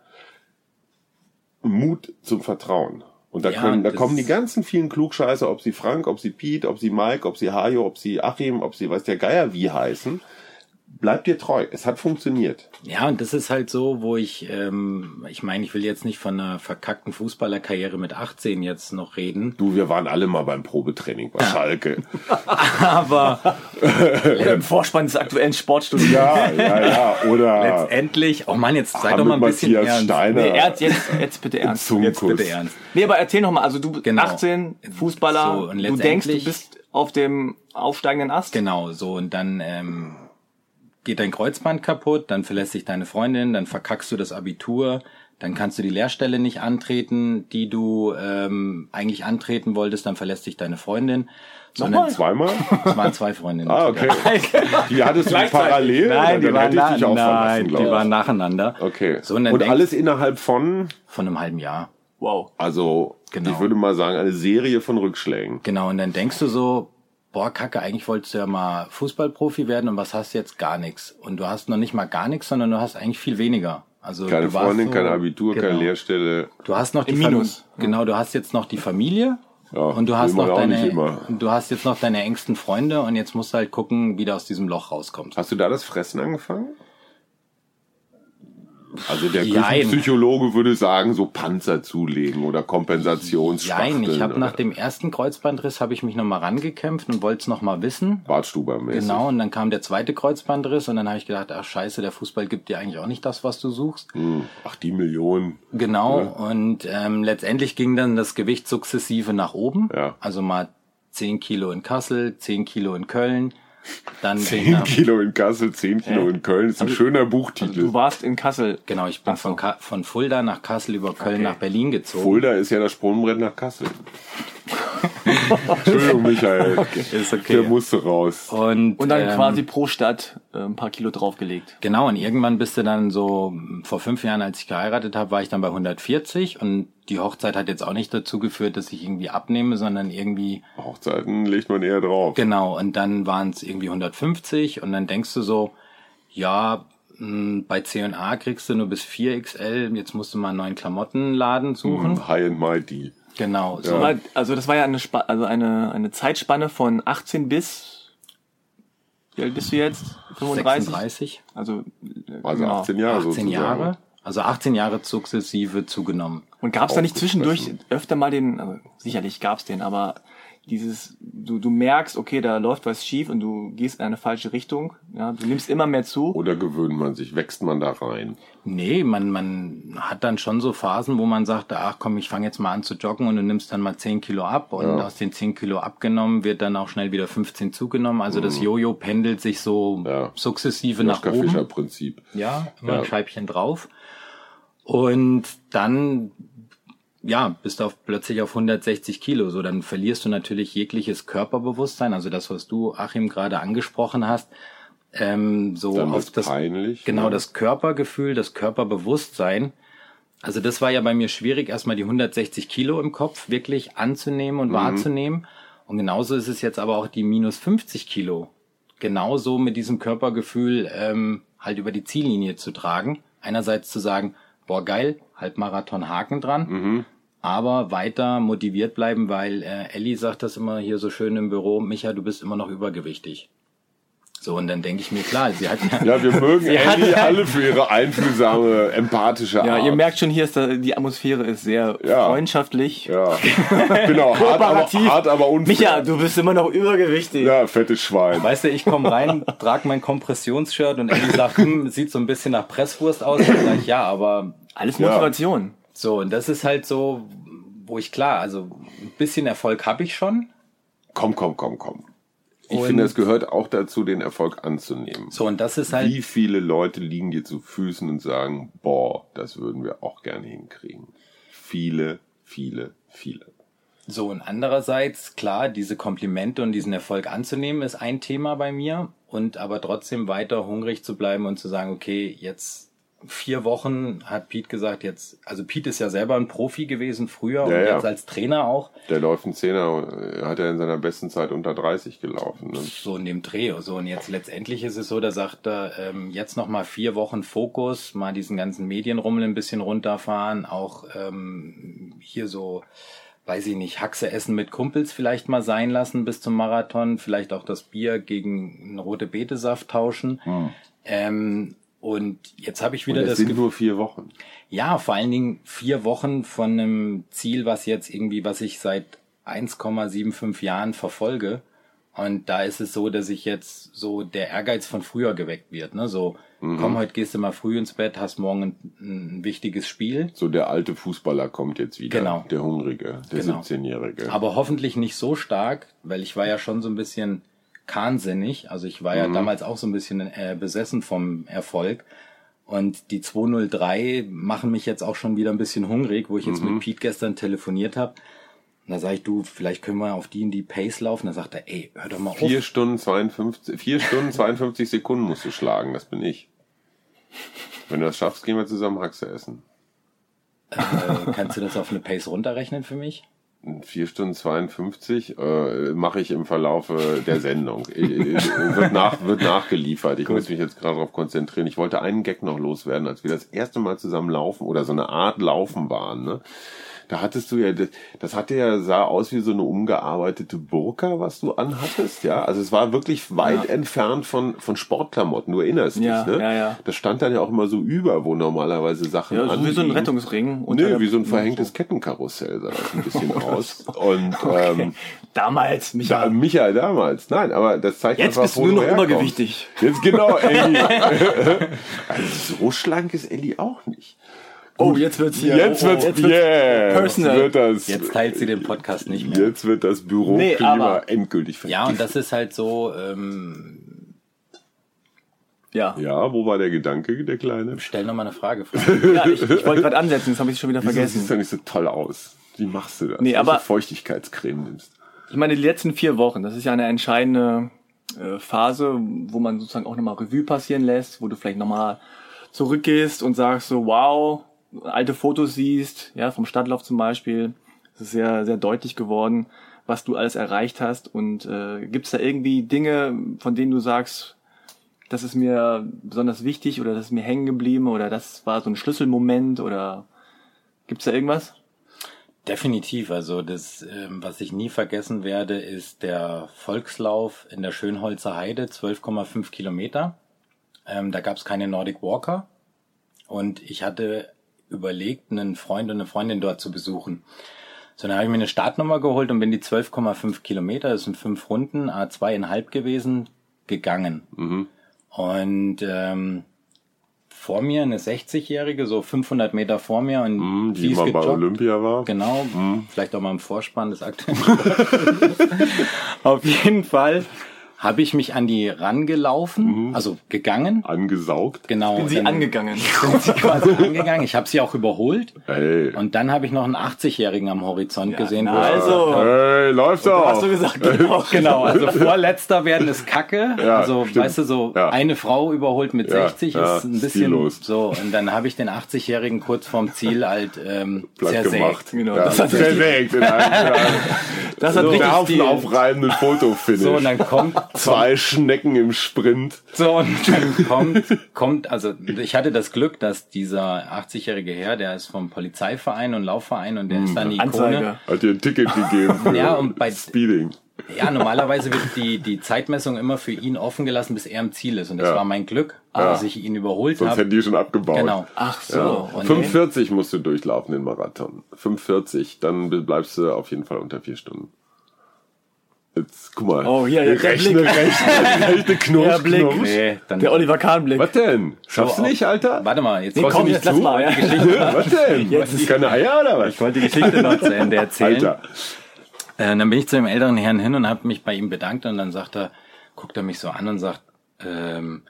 Mut zum Vertrauen. Und da Ja, können, da kommen die ganzen vielen Klugscheiße, ob sie Frank, ob sie Pete, ob sie Mike, ob sie Hajo, ob sie Achim, ob sie weiß der Geier wie heißen. Bleib dir treu. Es hat funktioniert. Ja, und das ist halt so, wo ich, ähm, ich meine, ich will jetzt nicht von einer verkackten Fußballerkarriere mit 18 jetzt noch reden, Du, wir waren alle mal beim Probetraining bei Schalke. aber im Vorspann des aktuellen Sportstudios. Ja, ja, ja. Oder letztendlich, oh Mann, jetzt sei doch mal ein bisschen Matthias ernst. Steiner. Nee, ernst, jetzt, jetzt bitte ernst. Jetzt bitte ernst. Nee, aber erzähl noch mal, also du Genau. 18, Fußballer, So, und du denkst, du bist auf dem aufsteigenden Ast. Genau, so und dann ähm, geht dein Kreuzband kaputt, dann verlässt sich deine Freundin, dann verkackst du das Abitur, dann kannst du die Lehrstelle nicht antreten, die du ähm, eigentlich antreten wolltest, dann verlässt dich deine Freundin. Sondern zweimal? es waren zwei Freundinnen. Ah, okay. Die hattest du parallel? Nein, die waren, na, auch nein, die waren nacheinander. Okay. So, und und denkst- alles innerhalb von, Von einem halben Jahr. Wow. also Genau. ich würde mal sagen, eine Serie von Rückschlägen. Genau, und dann denkst du so, boah, Kacke, eigentlich wolltest du ja mal Fußballprofi werden und was hast du jetzt? Gar nichts. Und du hast noch nicht mal gar nichts, sondern du hast eigentlich viel weniger. Also Keine du warst Freundin, so, kein Abitur, keine genau. Lehrstelle. Du hast noch die Im Minus. Genau, du hast jetzt noch die Familie Ja, und du hast noch deine du hast jetzt noch deine engsten Freunde und jetzt musst du halt gucken, wie du aus diesem Loch rauskommst. Hast du da das Fressen angefangen? Also der Jein. Psychologe würde sagen, so Panzer zulegen oder Kompensationsspachteln. Nein, ich habe nach dem ersten Kreuzbandriss habe ich mich nochmal rangekämpft und wollte es nochmal wissen. Bartstubermäßig. Genau, und dann kam der zweite Kreuzbandriss und dann habe ich gedacht, ach scheiße, der Fußball gibt dir eigentlich auch nicht das, was du suchst. Hm, Ach, die Millionen. Genau, und ähm, letztendlich ging dann das Gewicht sukzessive nach oben. Ja. Also mal 10 Kilo in Kassel, 10 Kilo in Köln. Dann ging 10 nach, Kilo in Kassel, 10 Kilo in Köln. ist ein schöner Also Buchtitel. du warst in Kassel. genau, ich bin von, Ka von Fulda nach Kassel über Köln Okay. nach Berlin gezogen. Fulda ist ja das Sprungbrett nach Kassel. Entschuldigung, Michael. Ist okay. Der musste raus. Und, Und dann ähm, quasi pro Stadt äh, ein paar Kilo draufgelegt. Genau, und irgendwann bist du dann so, vor fünf Jahren, als ich geheiratet habe, war ich dann bei 140 und die Hochzeit hat jetzt auch nicht dazu geführt, dass ich irgendwie abnehme, sondern irgendwie, Hochzeiten legt man eher drauf. genau, und dann waren es irgendwie 150 und dann denkst du so, ja, mh, bei C&A kriegst du nur bis 4XL, jetzt musst du mal einen neuen Klamottenladen suchen. High and mighty. Genau, so. Aber, also das war ja eine, Spa also eine, eine Zeitspanne von 18 bis, wie alt bist du jetzt? 35? 36, Also, äh, Also genau. 18 Jahre 18 sozusagen. Jahre. Also 18 Jahre sukzessive zugenommen. Und gab es da nicht zwischendurch öfter mal den, also sicherlich gab es den, aber dieses, du, du merkst, okay, da läuft was schief und du gehst in eine falsche Richtung, ja, du nimmst immer mehr zu. Oder gewöhnt man sich, wächst man da rein? Nee, man, man hat dann schon so Phasen, wo man sagt, ach komm, ich fange jetzt mal an zu joggen und du nimmst dann mal 10 Kilo ab und Ja. aus den 10 Kilo abgenommen wird dann auch schnell wieder 15 zugenommen. Also das Jojo pendelt sich so Mhm. Ja. sukzessive nach Joschka oben. Fischer Prinzip. Ja, immer Ja. ein Scheibchen drauf. Und dann, ja, bist du auf, plötzlich auf 160 Kilo. So, dann verlierst du natürlich jegliches Körperbewusstsein. Also das, was du, Achim, gerade angesprochen hast. Ähm, so Dann auf das, peinlich. genau, ne? das Körpergefühl, das Körperbewusstsein. Also das war ja bei mir schwierig, erstmal die 160 Kilo im Kopf wirklich anzunehmen und wahrzunehmen. Und genauso ist es jetzt aber auch die minus 50 Kilo. Genauso mit diesem Körpergefühl ähm, halt über die Ziellinie zu tragen. Einerseits zu sagen, boah geil, Halbmarathon Haken dran. Aber weiter motiviert bleiben, weil äh, Ellie sagt das immer hier so schön im Büro, Micha, du bist immer noch übergewichtig. So, und dann denke ich mir, klar, sie hat ja, Ja, wir mögen Ellie alle für ihre einfühlsame, empathische Ja, Art. ihr merkt schon, hier ist da, die Atmosphäre ist sehr Ja. freundschaftlich. Ja, genau. Hart aber, hart, aber unfair. Micha, du bist immer noch übergewichtig. Ja, fettes Schwein. Weißt du, ich komme rein, trage mein Kompressionsshirt und Ellie sagt, hm, sieht so ein bisschen nach Presswurst aus. Dann sag ich, ja, aber Alles Ja. Motivation. so, und das ist halt so, wo ich klar, also ein bisschen Erfolg habe ich schon. Komm, komm, komm, komm. Ich Und- finde, es gehört auch dazu, den Erfolg anzunehmen. So, und das ist halt, Wie viele Leute liegen dir zu Füßen und sagen, boah, das würden wir auch gerne hinkriegen. Viele, viele, viele. so, und andererseits, klar, diese Komplimente und diesen Erfolg anzunehmen, ist ein Thema bei mir. Und aber trotzdem weiter hungrig zu bleiben und zu sagen, okay, jetzt vier Wochen hat Pete gesagt, jetzt, also Pete ist ja selber ein Profi gewesen früher und Ja, ja. jetzt als Trainer auch. Der läuft ein Zehner, hat er in seiner besten Zeit unter 30 gelaufen. Ne? so in dem Dreh. So, und jetzt letztendlich ist es so, da sagt er, ähm, jetzt noch mal vier Wochen Fokus, mal diesen ganzen Medienrummel ein bisschen runterfahren, auch ähm, hier so, weiß ich nicht, Haxe essen mit Kumpels vielleicht mal sein lassen bis zum Marathon, vielleicht auch das Bier gegen einen rote Betesaft tauschen. Ähm, und jetzt habe ich wieder es das sind Gefühl, nur vier Wochen. ja, vor allen Dingen vier Wochen von einem Ziel, was jetzt irgendwie, was ich seit 1,75 Jahren verfolge. Und da ist es so, dass ich jetzt so der Ehrgeiz von früher geweckt wird. Ne? So, komm, heute gehst du mal früh ins Bett, hast morgen ein, ein wichtiges Spiel. So der alte Fußballer kommt jetzt wieder. Genau. Der Hungrige, der Genau. 17-Jährige. Aber hoffentlich nicht so stark, weil ich war ja schon so ein bisschen kahnsinnig. Also ich war ja damals auch so ein bisschen äh, besessen vom Erfolg. Und die 203 machen mich jetzt auch schon wieder ein bisschen hungrig, wo ich jetzt mit Pete gestern telefoniert habe. Und da sage ich, du, vielleicht können wir auf die in die Pace laufen. Da sagt er, ey, hör doch mal auf. Vier Stunden 52, vier Stunden 52 Sekunden musst du schlagen, das bin ich. Wenn du das schaffst, gehen wir zusammen Haxe essen. Äh, kannst du das auf eine Pace runterrechnen für mich? Vier Stunden 52 äh, mache ich im Verlaufe der Sendung. Wird, nach, wird nachgeliefert. Ich muss mich jetzt gerade darauf konzentrieren. Ich wollte einen Gag noch loswerden, als wir das erste Mal zusammen laufen oder so eine Art Laufen waren. Ne? Da hattest du ja, das, das hatte ja, sah aus wie so eine umgearbeitete Burka, was du anhattest, ja. Also es war wirklich weit Ja. entfernt von, von Sportklamotten, du erinnerst Ja, dich, ne? ja, ja. Das stand dann ja auch immer so über, wo normalerweise Sachen Ja, so wie so ein. Rettungsring. Nö, der- wie so ein verhängtes Kettenkarussell sah das ein bisschen aus. Und ähm, Damals, da, Micha. Michael damals, nein, aber das zeigt Jetzt einfach, bist du wo nur noch übergewichtig. Jetzt genau, Elli. also so schlank ist Elli auch nicht. Oh, jetzt wird's hier. jetzt oh, wird's, jetzt wird's yeah, personal. wird das, Jetzt teilt sie den Podcast nicht mehr. jetzt wird das Nee, Büroklima aber- endgültig Ja, und vergiftet. das ist halt so, ähm, Ja. Ja, wo war der Gedanke, der Kleine? stell noch mal eine Frage. Ja ich, ich wollte gerade ansetzen, das habe ich schon wieder Wieso siehst vergessen. du nicht so toll aus? Wie machst du das? Nee, aber- Feuchtigkeitscreme nimmst. Ich meine, die letzten vier Wochen, das ist ja eine entscheidende äh, Phase, wo man sozusagen auch nochmal Revue passieren lässt, wo du vielleicht nochmal zurückgehst und sagst so, wow, alte Fotos siehst, ja, vom Stadtlauf zum Beispiel. Es ist sehr, sehr deutlich geworden, was du alles erreicht hast. Und äh, gibt es da irgendwie Dinge, von denen du sagst, das ist mir besonders wichtig oder das ist mir hängen geblieben oder das war so ein Schlüsselmoment oder gibt's da irgendwas? Definitiv. Also das, ähm, was ich nie vergessen werde, ist der Volkslauf in der Schönholzer Heide, 12,5 Kilometer. Ähm, da gab's keine Nordic Walker und ich hatte überlegt, einen Freund und eine Freundin dort zu besuchen. So, dann habe ich mir eine Startnummer geholt und bin die 12,5 Kilometer, das sind fünf Runden, A2,5 gewesen, gegangen. Mhm. Und ähm, vor mir eine 60-Jährige, so 500 Meter vor mir und Mhm, die die mal bei. Olympia war. Genau, vielleicht auch mal im Vorspann des aktuellen. Auf jeden Fall habe ich mich an die rangelaufen, also gegangen. Angesaugt. Genau. Bin sie dann angegangen. Bin sie quasi angegangen. Ich habe sie auch überholt. Hey. Und dann habe ich noch einen 80-Jährigen am Horizont gesehen. na wo er- also. Hey, läuft doch. Hast du gesagt, genau. Genau, also vorletzter werden ist Kacke. Ja, also, stimmt. weißt du, so Ja. eine Frau überholt mit Ja, 60 ja, ist ein bisschen stillos. so. Und dann habe ich den 80-Jährigen kurz vorm Ziel halt ähm, Platt zersägt. gemacht. Genau, ja, das hat zersägt in einem, in einem Das hat So. richtig Nerven aufreibenden Fotofinish. So, und dann kommt Zwei Schnecken im Sprint. So, und dann kommt, kommt, also ich hatte das Glück, dass dieser 80-jährige Herr, der ist vom Polizeiverein und Laufverein und der ist dann die Ikone. Anzeige. Hat dir ein Ticket gegeben Ja, und bei- Speeding. Ja, normalerweise wird die, die Zeitmessung immer für ihn offen gelassen, bis er im Ziel ist. Und das Ja. war mein Glück, dass ich ihn überholt Sonst habe. hätten die schon abgebaut. Genau. Ach so. Ja. Und 45 musst du durchlaufen den Marathon. 45, dann bleibst du auf jeden Fall unter vier Stunden. Jetzt, guck mal. Oh, hier, der rechne, Blick. rechne, rechne, knursch, Der Blick. knursch. Nee, dann, Der Oliver Kahn-Blick. Was denn? Schaffst So, du nicht, Alter? warte mal, jetzt Nee, komm, ich jetzt lass mal. Ja. Was denn? Jetzt. Keine Eier oder was? Ich wollte die Geschichte noch zu Ende erzählen. Alter. Äh, dann bin ich zu dem älteren Herrn hin und habe mich bei ihm bedankt und dann sagt er, guckt er mich so an und sagt, ähm,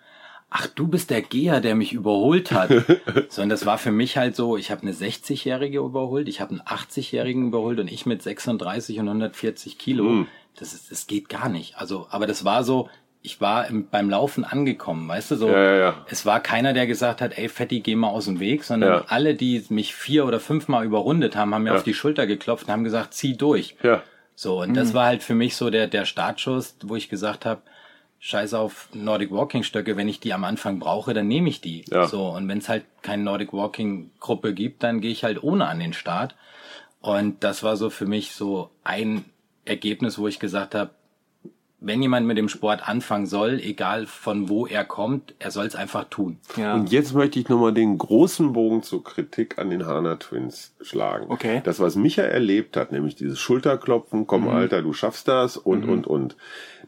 ach du bist der Geher, der mich überholt hat. so und das war für mich halt so, ich habe eine 60-jährige überholt, ich habe einen 80-jährigen überholt und ich mit 36 und 140 Kilo. Hm. Das ist, das geht gar nicht. Also, aber das war so, ich war im, beim Laufen angekommen, weißt du so. Ja, ja, ja. Es war keiner, der gesagt hat, ey Fetti, geh mal aus dem Weg, sondern alle, die mich vier oder fünfmal überrundet haben, haben mir auf die Schulter geklopft und haben gesagt, zieh durch. Ja. So, und das war halt für mich so der, der Startschuss, wo ich gesagt habe, scheiß auf Nordic Walking Stöcke, wenn ich die am Anfang brauche, dann nehme ich die. Ja. So, und wenn es halt keine Nordic Walking Gruppe gibt, dann gehe ich halt ohne an den Start. Und das war so für mich so ein Ergebnis, wo ich gesagt habe, wenn jemand mit dem Sport anfangen soll, egal von wo er kommt, er soll es einfach tun. Ja. Und jetzt möchte ich nochmal den großen Bogen zur Kritik an den Hana Twins schlagen. Okay. Das, was Micha erlebt hat, nämlich dieses Schulterklopfen, komm Alter, du schaffst das und, und, und.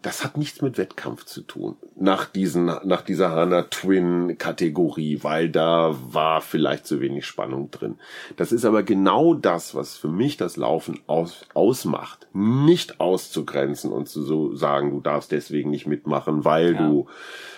Das hat nichts mit Wettkampf zu tun. Nach diesen, nach dieser Hana Twin Kategorie, weil da war vielleicht zu wenig Spannung drin. Das ist aber genau das, was für mich das Laufen aus, ausmacht. Nicht auszugrenzen und zu so sagen, du darfst deswegen nicht mitmachen, weil du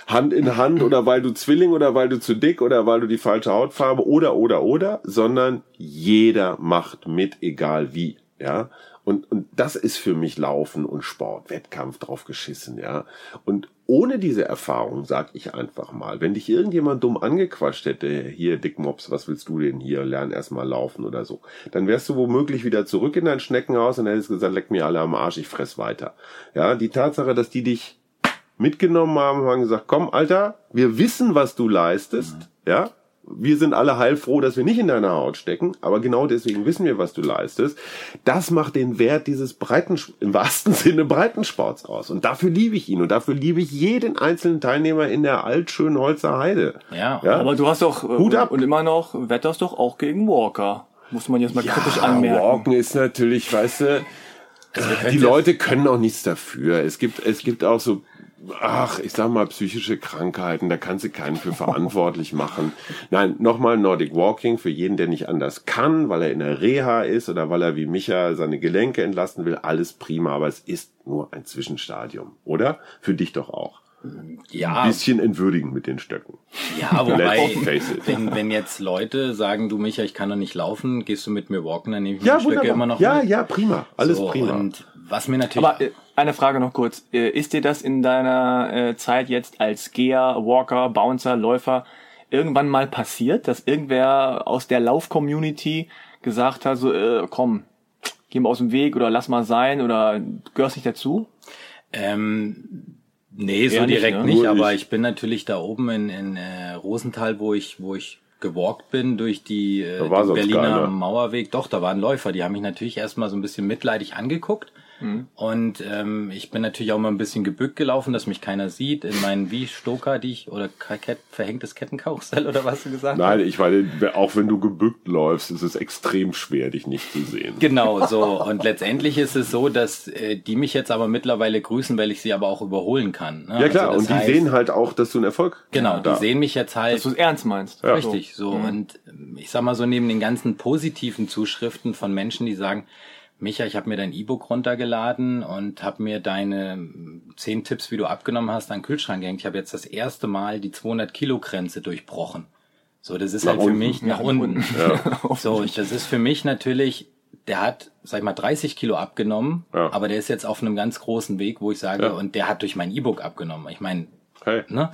Hand in Hand oder weil du Zwilling oder weil du zu dick oder weil du die falsche Hautfarbe oder oder oder, sondern jeder macht mit, egal wie, ja. Und, und das ist für mich Laufen und Sport, Wettkampf drauf geschissen, ja. Und ohne diese Erfahrung sag ich einfach mal, wenn dich irgendjemand dumm angequatscht hätte, hier Dick Mops, was willst du denn hier, lern erst mal laufen oder so, dann wärst du womöglich wieder zurück in dein Schneckenhaus und hättest gesagt, leck mir alle am Arsch, ich fress weiter. Ja, die Tatsache, dass die dich mitgenommen haben haben gesagt, komm, Alter, wir wissen, was du leistest, ja. Wir sind alle heilfroh, dass wir nicht in deiner Haut stecken, aber genau deswegen wissen wir, was du leistest. Das macht den Wert dieses breiten, im wahrsten Sinne Breitensports aus. Und dafür liebe ich ihn und dafür liebe ich jeden einzelnen Teilnehmer in der altschönen Holzer Heide. Ja. ja? Aber du hast doch, äh, Hut ab. und immer noch, wetterst doch auch gegen Walker. Muss man jetzt mal kritisch anmerken. Walken ist natürlich, weißt du, die Leute können auch nichts dafür. Es gibt, es gibt auch so, ach, ich sag mal, psychische Krankheiten, da kannst du keinen für verantwortlich machen. Nein, nochmal Nordic Walking für jeden, der nicht anders kann, weil er in der Reha ist oder weil er wie Micha seine Gelenke entlasten will, alles prima, aber es ist nur ein Zwischenstadium, oder? Für dich doch auch. Ja, Ein bisschen entwürdigend mit den Stöcken. ja wobei, wenn, wenn jetzt Leute sagen, du Micha, ich kann doch nicht laufen, gehst du mit mir walken, dann nehme ich Ja, Stöcke wunderbar. immer noch ja, mit. ja, prima. Alles so, prima. Und was mir natürlich. Aber äh, eine Frage noch kurz. Äh, Ist dir das in deiner äh, Zeit jetzt als Geher, Walker, Bouncer, Läufer irgendwann mal passiert, dass irgendwer aus der Lauf-Community gesagt hat, so, äh, komm, geh mal aus dem Weg oder lass mal sein oder gehörst nicht dazu? Ähm, nee, so Eher nicht, direkt ne? nicht, aber ich. ich. bin natürlich da oben in, in äh, Rosenthal, wo ich, wo ich gewalkt bin durch die, äh, Berliner. Mauerweg. Doch, da waren Läufer, die haben mich natürlich erstmal so ein bisschen mitleidig angeguckt. Mhm. Und ähm, ich bin natürlich auch mal ein bisschen gebückt gelaufen, dass mich keiner sieht in meinen wie Stoker, die ich oder Kett, verhängtes Kettenkarussell oder was du gesagt hast. Nein, ich meine, auch wenn du gebückt läufst, ist es extrem schwer, dich nicht zu sehen. Genau, so. Und letztendlich ist es so, dass äh, die mich jetzt aber mittlerweile grüßen, weil ich sie aber auch überholen kann. Ne? Ja klar, Also und die heißt- sehen halt auch, dass du einen Erfolg Genau, da. die sehen mich jetzt halt Dass du es ernst meinst. Richtig, so. Und ähm, ich sag mal so, neben den ganzen positiven Zuschriften von Menschen, die sagen, Micha, ich habe mir dein E-Book runtergeladen und habe mir deine ähm, zehn Tipps, wie du abgenommen hast, an den Kühlschrank gehängt. Ich habe jetzt das erste Mal die 200 Kilo Grenze durchbrochen. So, das ist Nach halt für unten. mich nach nach unten. unten. So, und das ist für mich natürlich, der hat, sag ich mal, 30 Kilo abgenommen, Ja. aber der ist jetzt auf einem ganz großen Weg, wo ich sage, Ja. und der hat durch mein E-Book abgenommen. Ich meine, Hey, ne?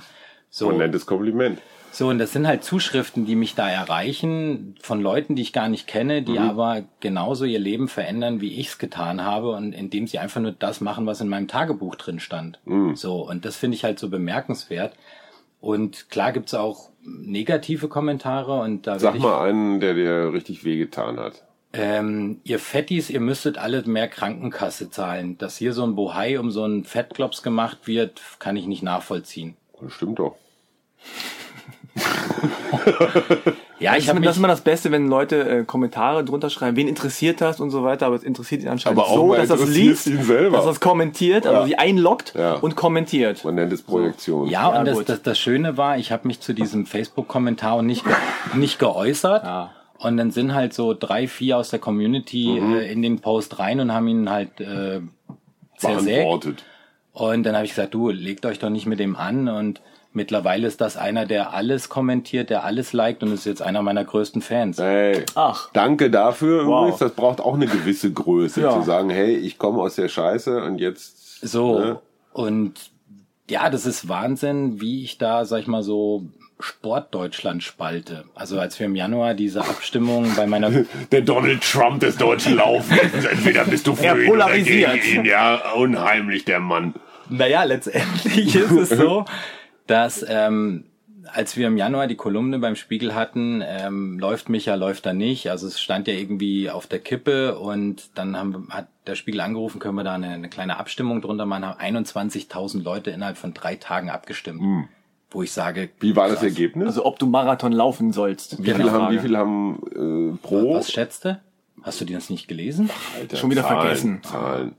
So. ein nettes Kompliment. So, und das sind halt Zuschriften, die mich da erreichen, von Leuten, die ich gar nicht kenne, die aber genauso ihr Leben verändern, wie ich es getan habe, und indem sie einfach nur das machen, was in meinem Tagebuch drin stand. So, und das finde ich halt so bemerkenswert. Und klar gibt's auch negative Kommentare und da Sag ich, mal einen, der dir richtig wehgetan hat. ähm, ihr Fettis, ihr müsstet alle mehr Krankenkasse zahlen. Dass hier so ein Bohai um so einen Fettklops gemacht wird, kann ich nicht nachvollziehen. Das stimmt doch. Ja, Ich habe das ist immer das Beste, wenn Leute äh, Kommentare drunter schreiben, wen interessiert das und so weiter, aber es interessiert ihn anscheinend Aber auch so, dass das liest, ihn selber. dass das kommentiert, also Ja. sie einloggt Ja. und kommentiert. Man nennt es Projektion. Ja, Ja, und das, das, das Schöne war, ich habe mich zu diesem Facebook-Kommentar auch nicht, ge nicht geäußert. Ja. Und dann sind halt so drei, vier aus der Community Mhm. äh, in den Post rein und haben ihn halt äh, zersägt. Und dann habe ich gesagt, du, legt euch doch nicht mit dem an. Und mittlerweile ist das einer, der alles kommentiert, der alles liked und ist jetzt einer meiner größten Fans. Hey, Ach. danke dafür Wow. übrigens. Das braucht auch eine gewisse Größe, Ja. zu sagen, hey, ich komme aus der Scheiße und jetzt. So. Ne? Und ja, das ist Wahnsinn, wie ich da, sag ich mal so, Sportdeutschland spalte. Also als wir im Januar diese Abstimmung bei meiner Der Donald Trump des deutschen Laufens. Entweder bist du für Er ihn polarisiert. oder gegen ihn. Ja, unheimlich, der Mann. Naja, letztendlich ist es so, dass ähm, als wir im Januar die Kolumne beim Spiegel hatten, ähm, läuft Micha, läuft er nicht. Also es stand ja irgendwie auf der Kippe und dann haben, hat der Spiegel angerufen, können wir da eine, eine kleine Abstimmung drunter machen, haben 21.000 Leute innerhalb von drei Tagen abgestimmt. Wo ich sage, Wie war das Ergebnis? Also ob du Marathon laufen sollst. wie viele haben, wie viele haben äh, pro? was schätzte? Hast du die das nicht gelesen? Alter, Schon wieder Zahlen, vergessen. Zahlen.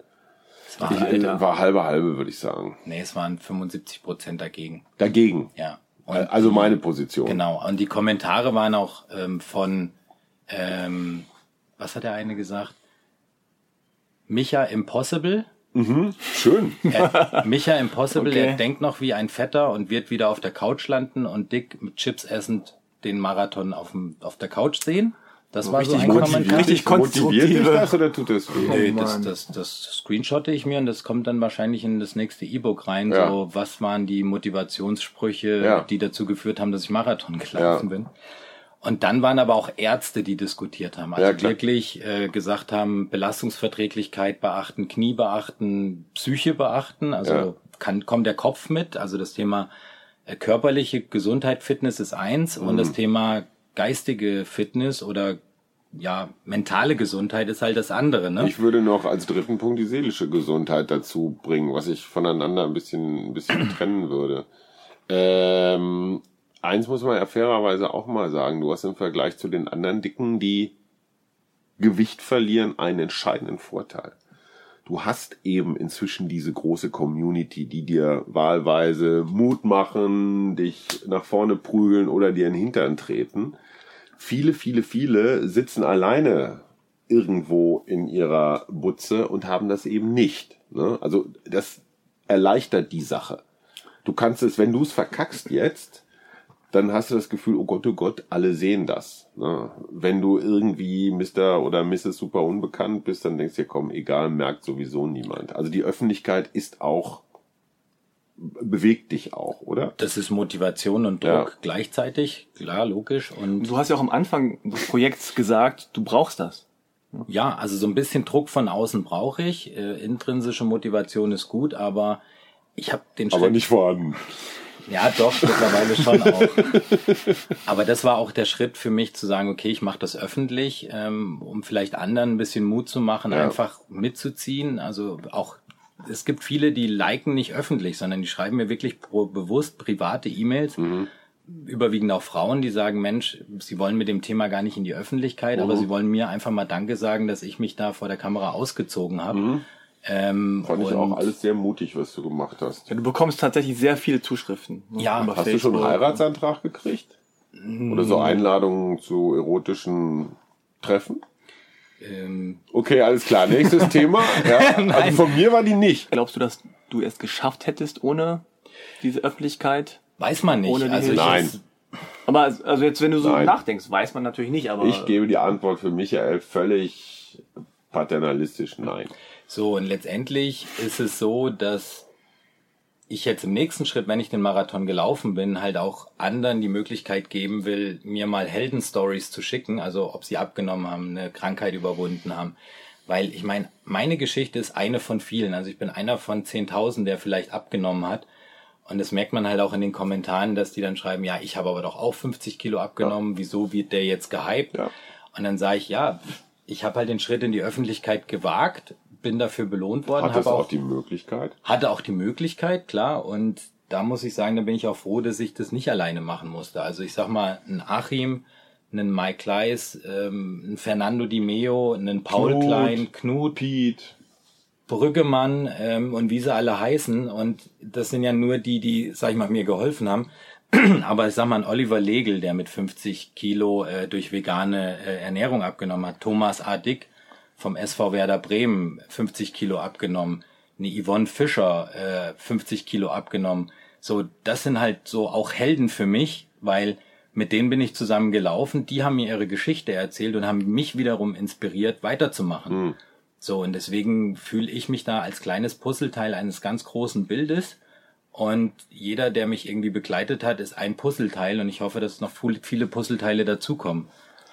War, Ich, äh, war halbe halbe, würde ich sagen. nee, es waren 75 Prozent dagegen. Dagegen. Ja. Und Also meine Position. Genau, und die Kommentare waren auch ähm, von, ähm, was hat der eine gesagt? Micha Impossible. Schön. Er, Micha Impossible, Okay. der denkt noch wie ein Fetter und wird wieder auf der Couch landen und dick mit Chips essend den Marathon auf, dem, auf der Couch sehen. Das war so richtig ein motiviert. Kommentar. Richtig Motiviert dich konstruktive- das oder tut das weh? Nee, Oh das, das, das screenshotte ich mir und das kommt dann wahrscheinlich in das nächste E-Book rein. Ja. So, was waren die Motivationssprüche, Ja. die dazu geführt haben, dass ich Marathon gelaufen bin. Und dann waren aber auch Ärzte, die diskutiert haben. Also Ja, klar. wirklich äh, gesagt haben, Belastungsverträglichkeit beachten, Knie beachten, Psyche beachten. Also Ja. kann, kommt der Kopf mit. Also das Thema äh, körperliche Gesundheit, Fitness ist eins und Mhm. das Thema geistige Fitness oder ja, mentale Gesundheit ist halt das andere, ne? Ich würde noch als dritten Punkt die seelische Gesundheit dazu bringen, was ich voneinander ein bisschen, ein bisschen trennen würde. Ähm, eins muss man ja fairerweise auch mal sagen. Du hast im Vergleich zu den anderen Dicken, die Gewicht verlieren, einen entscheidenden Vorteil. Du hast eben inzwischen diese große Community, die dir wahlweise Mut machen, dich nach vorne prügeln oder dir in den Hintern treten. Viele, viele, viele sitzen alleine irgendwo in ihrer Butze und haben das eben nicht. Ne? Also das erleichtert die Sache. Du kannst es, wenn du es verkackst jetzt, dann hast du das Gefühl, oh Gott, oh Gott, alle sehen das. Ne? Wenn du irgendwie Mr. oder Mrs. super unbekannt bist, dann denkst du dir, komm, egal, merkt sowieso niemand. Also die Öffentlichkeit ist auch, bewegt dich auch, oder? Das ist Motivation und Druck ja. gleichzeitig, klar, logisch. Und du hast ja auch am Anfang des Projekts gesagt, du brauchst das. Ja, also so ein bisschen Druck von außen brauche ich. Äh, intrinsische Motivation ist gut, aber ich habe den Schritt. Aber nicht vorhanden. Ja, doch, mittlerweile schon auch. Aber das war auch der Schritt für mich zu sagen, okay, ich mache das öffentlich, ähm, um vielleicht anderen ein bisschen Mut zu machen, ja. einfach mitzuziehen. Also auch, es gibt viele, die liken nicht öffentlich, sondern die schreiben mir wirklich bewusst private E-Mails. Mhm. Überwiegend auch Frauen, die sagen, Mensch, sie wollen mit dem Thema gar nicht in die Öffentlichkeit, mhm. aber sie wollen mir einfach mal Danke sagen, dass ich mich da vor der Kamera ausgezogen habe. Mhm. Ähm, Fand ich auch alles sehr mutig, was du gemacht hast. Ja, du bekommst tatsächlich sehr viele Zuschriften. Ne? Ja, hast Facebook. du schon einen Heiratsantrag gekriegt? Oder so Einladungen zu erotischen Treffen? Ähm. Okay, alles klar. Nächstes Thema. Ja, also von mir war die nicht. Glaubst du, dass du es geschafft hättest ohne diese Öffentlichkeit? Weiß man nicht. Ohne also Nein. aber also jetzt, wenn du so Nein. nachdenkst, weiß man natürlich nicht. Aber ich gebe die Antwort für Michael völlig paternalistisch Nein. So, und letztendlich ist es so, dass ich jetzt im nächsten Schritt, wenn ich den Marathon gelaufen bin, halt auch anderen die Möglichkeit geben will, mir mal Heldenstories zu schicken, also ob sie abgenommen haben, eine Krankheit überwunden haben. Weil ich meine, meine Geschichte ist eine von vielen. Also ich bin einer von 10.000, der vielleicht abgenommen hat. Und das merkt man halt auch in den Kommentaren, dass die dann schreiben, ja, ich habe aber doch auch 50 Kilo abgenommen, ja. wieso wird der jetzt gehypt? Ja. Und dann sage ich, ja, ich habe halt den Schritt in die Öffentlichkeit gewagt, bin dafür belohnt worden. Hatte es auch, auch die Möglichkeit? Hatte auch die Möglichkeit, klar. Und da muss ich sagen, da bin ich auch froh, dass ich das nicht alleine machen musste. Also ich sag mal, ein Achim, einen Mike Kleiss, ähm, ein Fernando Di Meo, einen Paul Knut, Klein, Knut, Piet, Brüggemann ähm, und wie sie alle heißen. Und das sind ja nur die, die, sag ich mal, mir geholfen haben. Aber ich sag mal, ein Oliver Legel, der mit 50 Kilo äh, durch vegane äh, Ernährung abgenommen hat, Thomas A. Dick, vom SV Werder Bremen 50 Kilo abgenommen, eine Yvonne Fischer äh, 50 Kilo abgenommen. So, das sind halt so auch Helden für mich, weil mit denen bin ich zusammen gelaufen, die haben mir ihre Geschichte erzählt und haben mich wiederum inspiriert, weiterzumachen. Mhm. So, und deswegen fühle ich mich da als kleines Puzzleteil eines ganz großen Bildes. Und jeder, der mich irgendwie begleitet hat, ist ein Puzzleteil und ich hoffe, dass noch viele Puzzleteile dazukommen.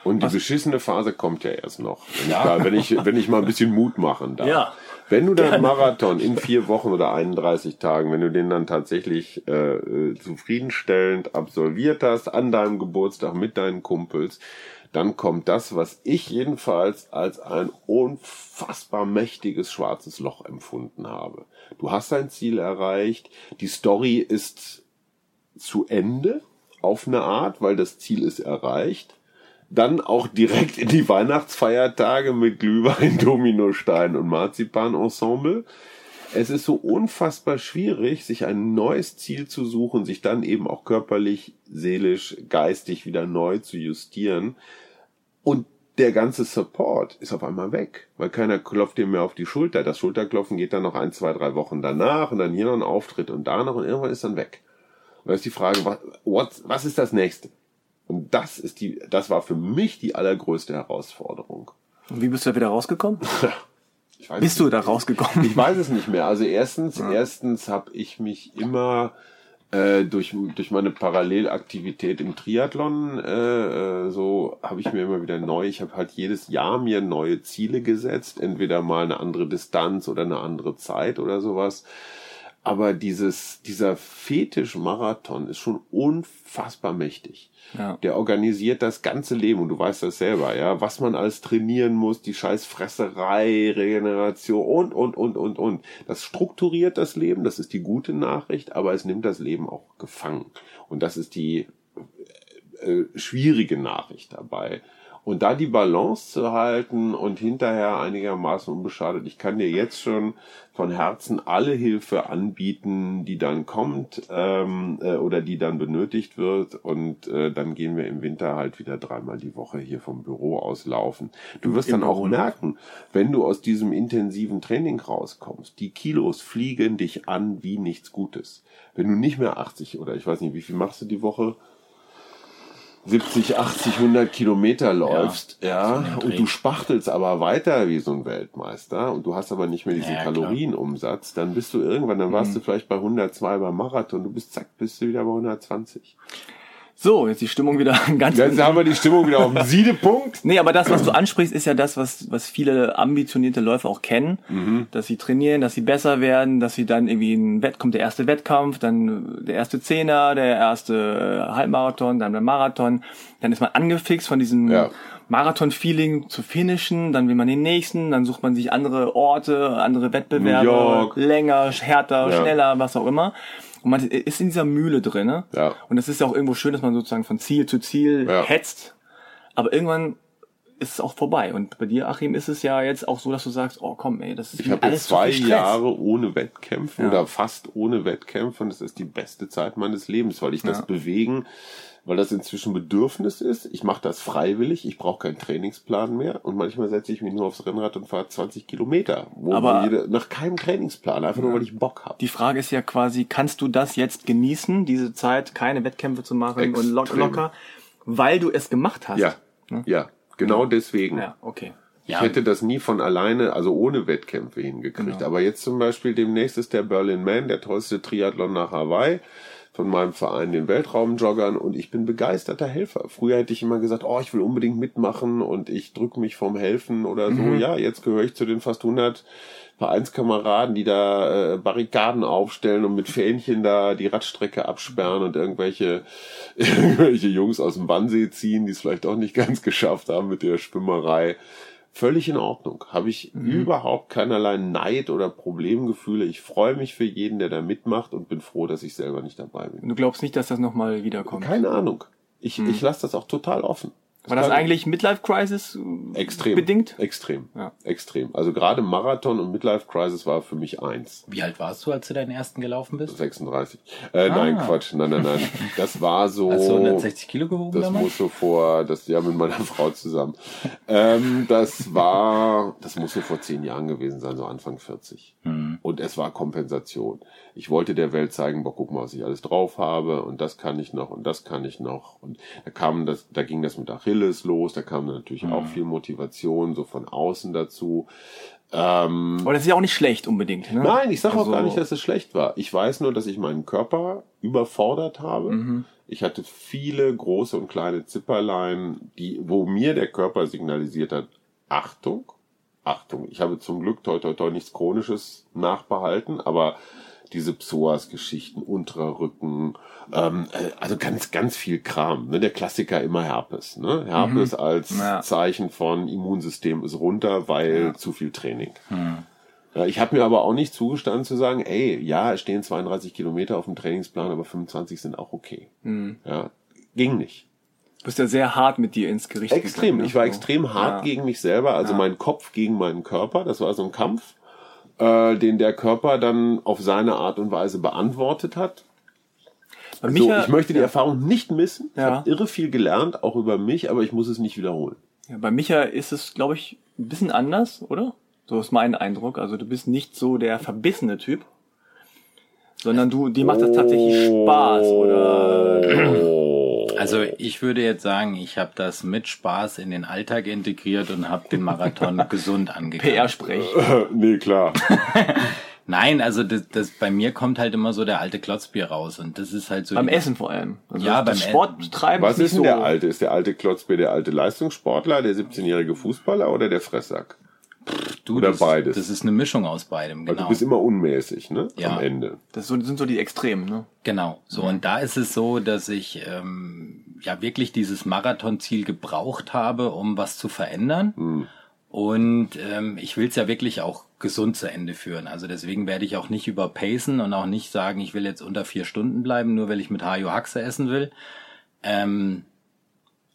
Und die beschissene Phase kommt ja erst noch. Wenn, ja. ich, da, wenn, ich, wenn ich mal ein bisschen Mut machen darf. Ja. Wenn du deinen Marathon in vier Wochen oder 31 Tagen, wenn du den dann tatsächlich äh, zufriedenstellend absolviert hast, an deinem Geburtstag mit deinen Kumpels, dann kommt das, was ich jedenfalls als ein unfassbar mächtiges schwarzes Loch empfunden habe. Du hast dein Ziel erreicht, die Story ist zu Ende auf eine Art, weil das Ziel ist erreicht dann auch direkt in die Weihnachtsfeiertage mit Glühwein, Dominostein und Marzipan-Ensemble. Es ist so unfassbar schwierig, sich ein neues Ziel zu suchen, sich dann eben auch körperlich, seelisch, geistig wieder neu zu justieren. Und der ganze Support ist auf einmal weg, weil keiner klopft dir mehr auf die Schulter. Das Schulterklopfen geht dann noch ein, zwei, drei Wochen danach und dann hier noch ein Auftritt und da noch und irgendwann ist dann weg. Und da ist die Frage, was, was ist das nächste? Und das ist die, das war für mich die allergrößte Herausforderung. Und wie bist du da wieder rausgekommen? ich weiß bist du da rausgekommen? Ich weiß es nicht mehr. Also erstens, ja. erstens habe ich mich immer äh, durch durch meine Parallelaktivität im Triathlon äh, äh, so habe ich mir immer wieder neu. Ich habe halt jedes Jahr mir neue Ziele gesetzt, entweder mal eine andere Distanz oder eine andere Zeit oder sowas. Aber dieses dieser Fetisch-Marathon ist schon unfassbar mächtig. Ja. Der organisiert das ganze Leben und du weißt das selber, ja, was man alles trainieren muss, die scheiß Fresserei, Regeneration und, und, und, und, und. Das strukturiert das Leben, das ist die gute Nachricht, aber es nimmt das Leben auch gefangen. Und das ist die äh, äh schwierige Nachricht dabei. Und da die Balance zu halten und hinterher einigermaßen unbeschadet, ich kann dir jetzt schon von Herzen alle Hilfe anbieten, die dann kommt ähm, äh, oder die dann benötigt wird. Und äh, dann gehen wir im Winter halt wieder dreimal die Woche hier vom Büro aus laufen. Du wirst Im dann auch merken, wenn du aus diesem intensiven Training rauskommst, die Kilos fliegen dich an wie nichts Gutes. Wenn du nicht mehr 80 oder ich weiß nicht, wie viel machst du die Woche? 70, 80, 100 Kilometer läufst, ja, dem und du spachtelst aber weiter wie so ein Weltmeister und du hast aber nicht mehr diesen Ja. Kalorienumsatz, dann bist du irgendwann, dann warst du vielleicht bei 102 beim Marathon, du bist zack, bist du wieder bei 120. So, jetzt die Stimmung wieder ganz Jetzt haben wir die Stimmung wieder auf dem Siedepunkt. Nee, aber das, was du ansprichst, ist ja das, was, was viele ambitionierte Läufer auch kennen. Mhm. Dass sie trainieren, dass sie besser werden, dass sie dann irgendwie ein Wett kommt der erste Wettkampf, dann der erste Zehner, der erste äh, Halbmarathon, dann der Marathon. Dann ist man angefixt von diesem Ja. Marathon-Feeling zu finishen, dann will man den nächsten, dann sucht man sich andere Orte, andere Wettbewerbe, länger, härter, Ja. schneller, was auch immer. Und man ist in dieser Mühle drin. Ne? Ja. Und es ist ja auch irgendwo schön, dass man sozusagen von Ziel zu Ziel Ja. hetzt. Aber irgendwann ist es auch vorbei. Und bei dir, Achim, ist es ja jetzt auch so, dass du sagst, oh komm, ey, das ist Ich habe alles jetzt zwei. Jahre ohne Wettkämpfe Ja. oder fast ohne Wettkämpfe und es ist die beste Zeit meines Lebens, weil ich das. Bewegen, weil das inzwischen Bedürfnis ist. Ich mache das freiwillig, ich brauche keinen Trainingsplan mehr und manchmal setze ich mich nur aufs Rennrad und fahre 20 Kilometer. Wo Aber- jede, nach keinem Trainingsplan, einfach nur weil ich Bock habe. Die Frage ist ja quasi, kannst du das jetzt genießen, diese Zeit, keine Wettkämpfe zu machen und lock, Extrem. locker, weil du es gemacht hast? Ja, ja, genau deswegen. Ja, okay. Ich Ja. hätte das nie von alleine, also ohne Wettkämpfe hingekriegt. Genau. Aber jetzt zum Beispiel demnächst ist der Berlin Man, der tollste Triathlon nach Hawaii von meinem Verein, den Weltraumjoggern, und ich bin begeisterter Helfer. Früher hätte ich immer gesagt, oh, ich will unbedingt mitmachen und ich drücke mich vom Helfen oder so. Mhm. Ja, jetzt gehöre ich zu den fast 100 Vereinskameraden, die da äh, Barrikaden aufstellen und mit Fähnchen da die Radstrecke absperren und irgendwelche, irgendwelche Jungs aus dem Wannsee ziehen, die es vielleicht auch nicht ganz geschafft haben mit der Schwimmerei. Völlig in Ordnung. Habe ich überhaupt keinerlei Neid oder Problemgefühle. Ich freue mich für jeden, der da mitmacht und bin froh, dass ich selber nicht dabei bin. Du glaubst nicht, dass das nochmal wiederkommt? Keine Ahnung. Ich, ich lasse das auch total offen. War das eigentlich Midlife Crisis äh, extrem bedingt? Extrem. Ja. Extrem. Also gerade Marathon und Midlife Crisis war für mich eins. Wie alt warst du, als du deinen ersten gelaufen bist? 36. Äh, Nein, Ah. Quatsch. Nein, nein, nein. Das war so. Hast du 160 Kilo gewogen Das damals? muss so vor, das ja mit meiner Frau zusammen. Ähm, das war, das muss so vor zehn Jahren gewesen sein, so Anfang 40. Hm. Und es war Kompensation. Ich wollte der Welt zeigen, boah, guck mal, was ich alles drauf habe und das kann ich noch und das kann ich noch. Und da kam das, da ging das mit Achilles los, da kam natürlich Hm. auch viel Motivation so von außen dazu. Ähm, Aber das ist ja auch nicht schlecht unbedingt. Ne? Nein, ich sage auch Also- gar nicht, dass es schlecht war. Ich weiß nur, dass ich meinen Körper überfordert habe. Mhm. Ich hatte viele große und kleine Zipperlein, die, wo mir der Körper signalisiert hat, Achtung, Achtung. Ich habe zum Glück toi toi toi nichts Chronisches nachbehalten, aber diese Psoas-Geschichten, unterer Rücken, ähm, äh, also ganz, ganz viel Kram. Ne? Der Klassiker immer Herpes. Ne? Herpes als Mhm. Ja. Zeichen von Immunsystem ist runter, weil zu viel Training. Hm. Ja, ich habe mir aber auch nicht zugestanden zu sagen, ey, ja, es stehen 32 Kilometer auf dem Trainingsplan, aber 25 sind auch okay. Hm. Ja, ging nicht. Du bist ja sehr hart mit dir ins Gericht Extrem. gegangen, ne? Ich war So. extrem hart Ja. gegen mich selber, also mein Kopf gegen meinen Körper. Das war so ein Kampf, äh, den der Körper dann auf seine Art und Weise beantwortet hat. Bei So, Micha, ich möchte die Erfahrung nicht missen. Ich Ja. habe irre viel gelernt, auch über mich, aber ich muss es nicht wiederholen. ja, bei Micha ist es, glaube ich, ein bisschen anders, oder? So ist mein Eindruck. Also du bist nicht so der verbissene Typ, sondern du, dir macht das tatsächlich Spaß, oder? Oh. Also ich würde jetzt sagen, ich habe das mit Spaß in den Alltag integriert und habe den Marathon gesund angegangen. PR-Sprech. nee, klar. Nein, also das, das bei mir kommt halt immer so der alte Klotzbier raus und das ist halt so Beim Essen vor allem. Also Ja, beim Sporttreiben Was ist denn so. der Alte? Ist der alte Klotzbier der alte Leistungssportler, der 17-jährige Fußballer oder der Fresssack? Du, oder das, beides? Das ist eine Mischung aus beidem, Weil genau. du bist immer unmäßig, ne? Ja. Am Ende. Das sind so die Extremen, ne? Genau. So, und da ist es so, dass ich ähm, ja wirklich dieses Marathonziel gebraucht habe, um was zu verändern. Hm. Und ähm, ich will es ja wirklich auch gesund zu Ende führen. Also deswegen werde ich auch nicht überpacen und auch nicht sagen, ich will jetzt unter vier Stunden bleiben, nur weil ich mit Hajo Haxe essen will. Ähm,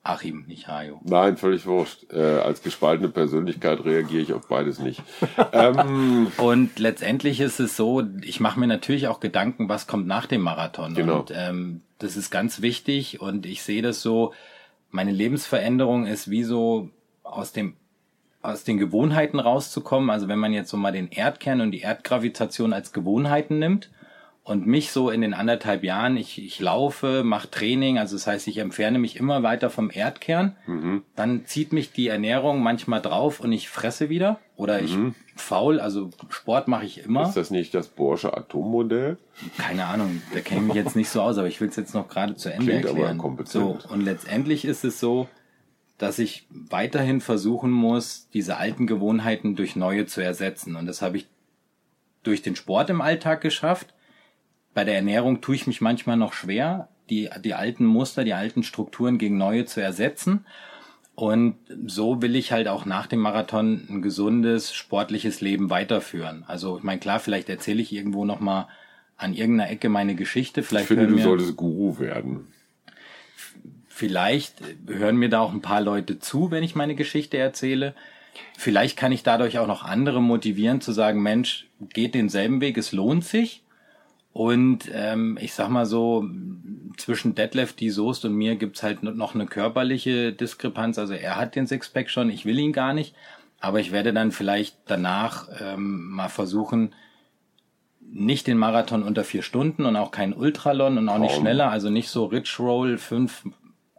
Achim, nicht Hajo. Nein, völlig wurscht. Äh, als gespaltene Persönlichkeit reagiere ich auf beides nicht. ähm, Und letztendlich ist es so, ich mache mir natürlich auch Gedanken, was kommt nach dem Marathon. Genau. Und ähm, das ist ganz wichtig und ich sehe das so, meine Lebensveränderung ist wie so aus dem aus den Gewohnheiten rauszukommen. Also wenn man jetzt so mal den Erdkern und die Erdgravitation als Gewohnheiten nimmt Und mich so in den anderthalb Jahren, ich, ich laufe, mache Training, also das heißt, ich entferne mich immer weiter vom Erdkern. Mhm. Dann zieht mich die Ernährung manchmal drauf und ich fresse wieder. Oder ich faul, also Sport mache ich immer. Ist das nicht das Borsche Atommodell? Keine Ahnung, da kenne ich mich jetzt nicht so aus, aber ich will es jetzt noch gerade zu Ende Klingt aber erklären. kompetent. So, und letztendlich ist es so, dass ich weiterhin versuchen muss, diese alten Gewohnheiten durch neue zu ersetzen. Und das habe ich durch den Sport im Alltag geschafft. Bei der Ernährung tue ich mich manchmal noch schwer, die, die alten Muster, die alten Strukturen gegen neue zu ersetzen. Und so will ich halt auch nach dem Marathon ein gesundes, sportliches Leben weiterführen. Also ich meine, klar, vielleicht erzähle ich irgendwo noch mal an irgendeiner Ecke meine Geschichte. Ich Vielleicht finde, hören du solltest Guru werden. vielleicht hören mir da auch ein paar Leute zu, wenn ich meine Geschichte erzähle. Vielleicht kann ich dadurch auch noch andere motivieren zu sagen, Mensch, geht denselben Weg, es lohnt sich. Und ähm, ich sag mal so, zwischen Detlef, die Soest und mir gibt's halt noch eine körperliche Diskrepanz. Also er hat den Sixpack schon, ich will ihn gar nicht. Aber ich werde dann vielleicht danach ähm, mal versuchen, nicht den Marathon unter vier Stunden und auch keinen Ultralon und auch nicht schneller, also nicht so Rich Roll, fünf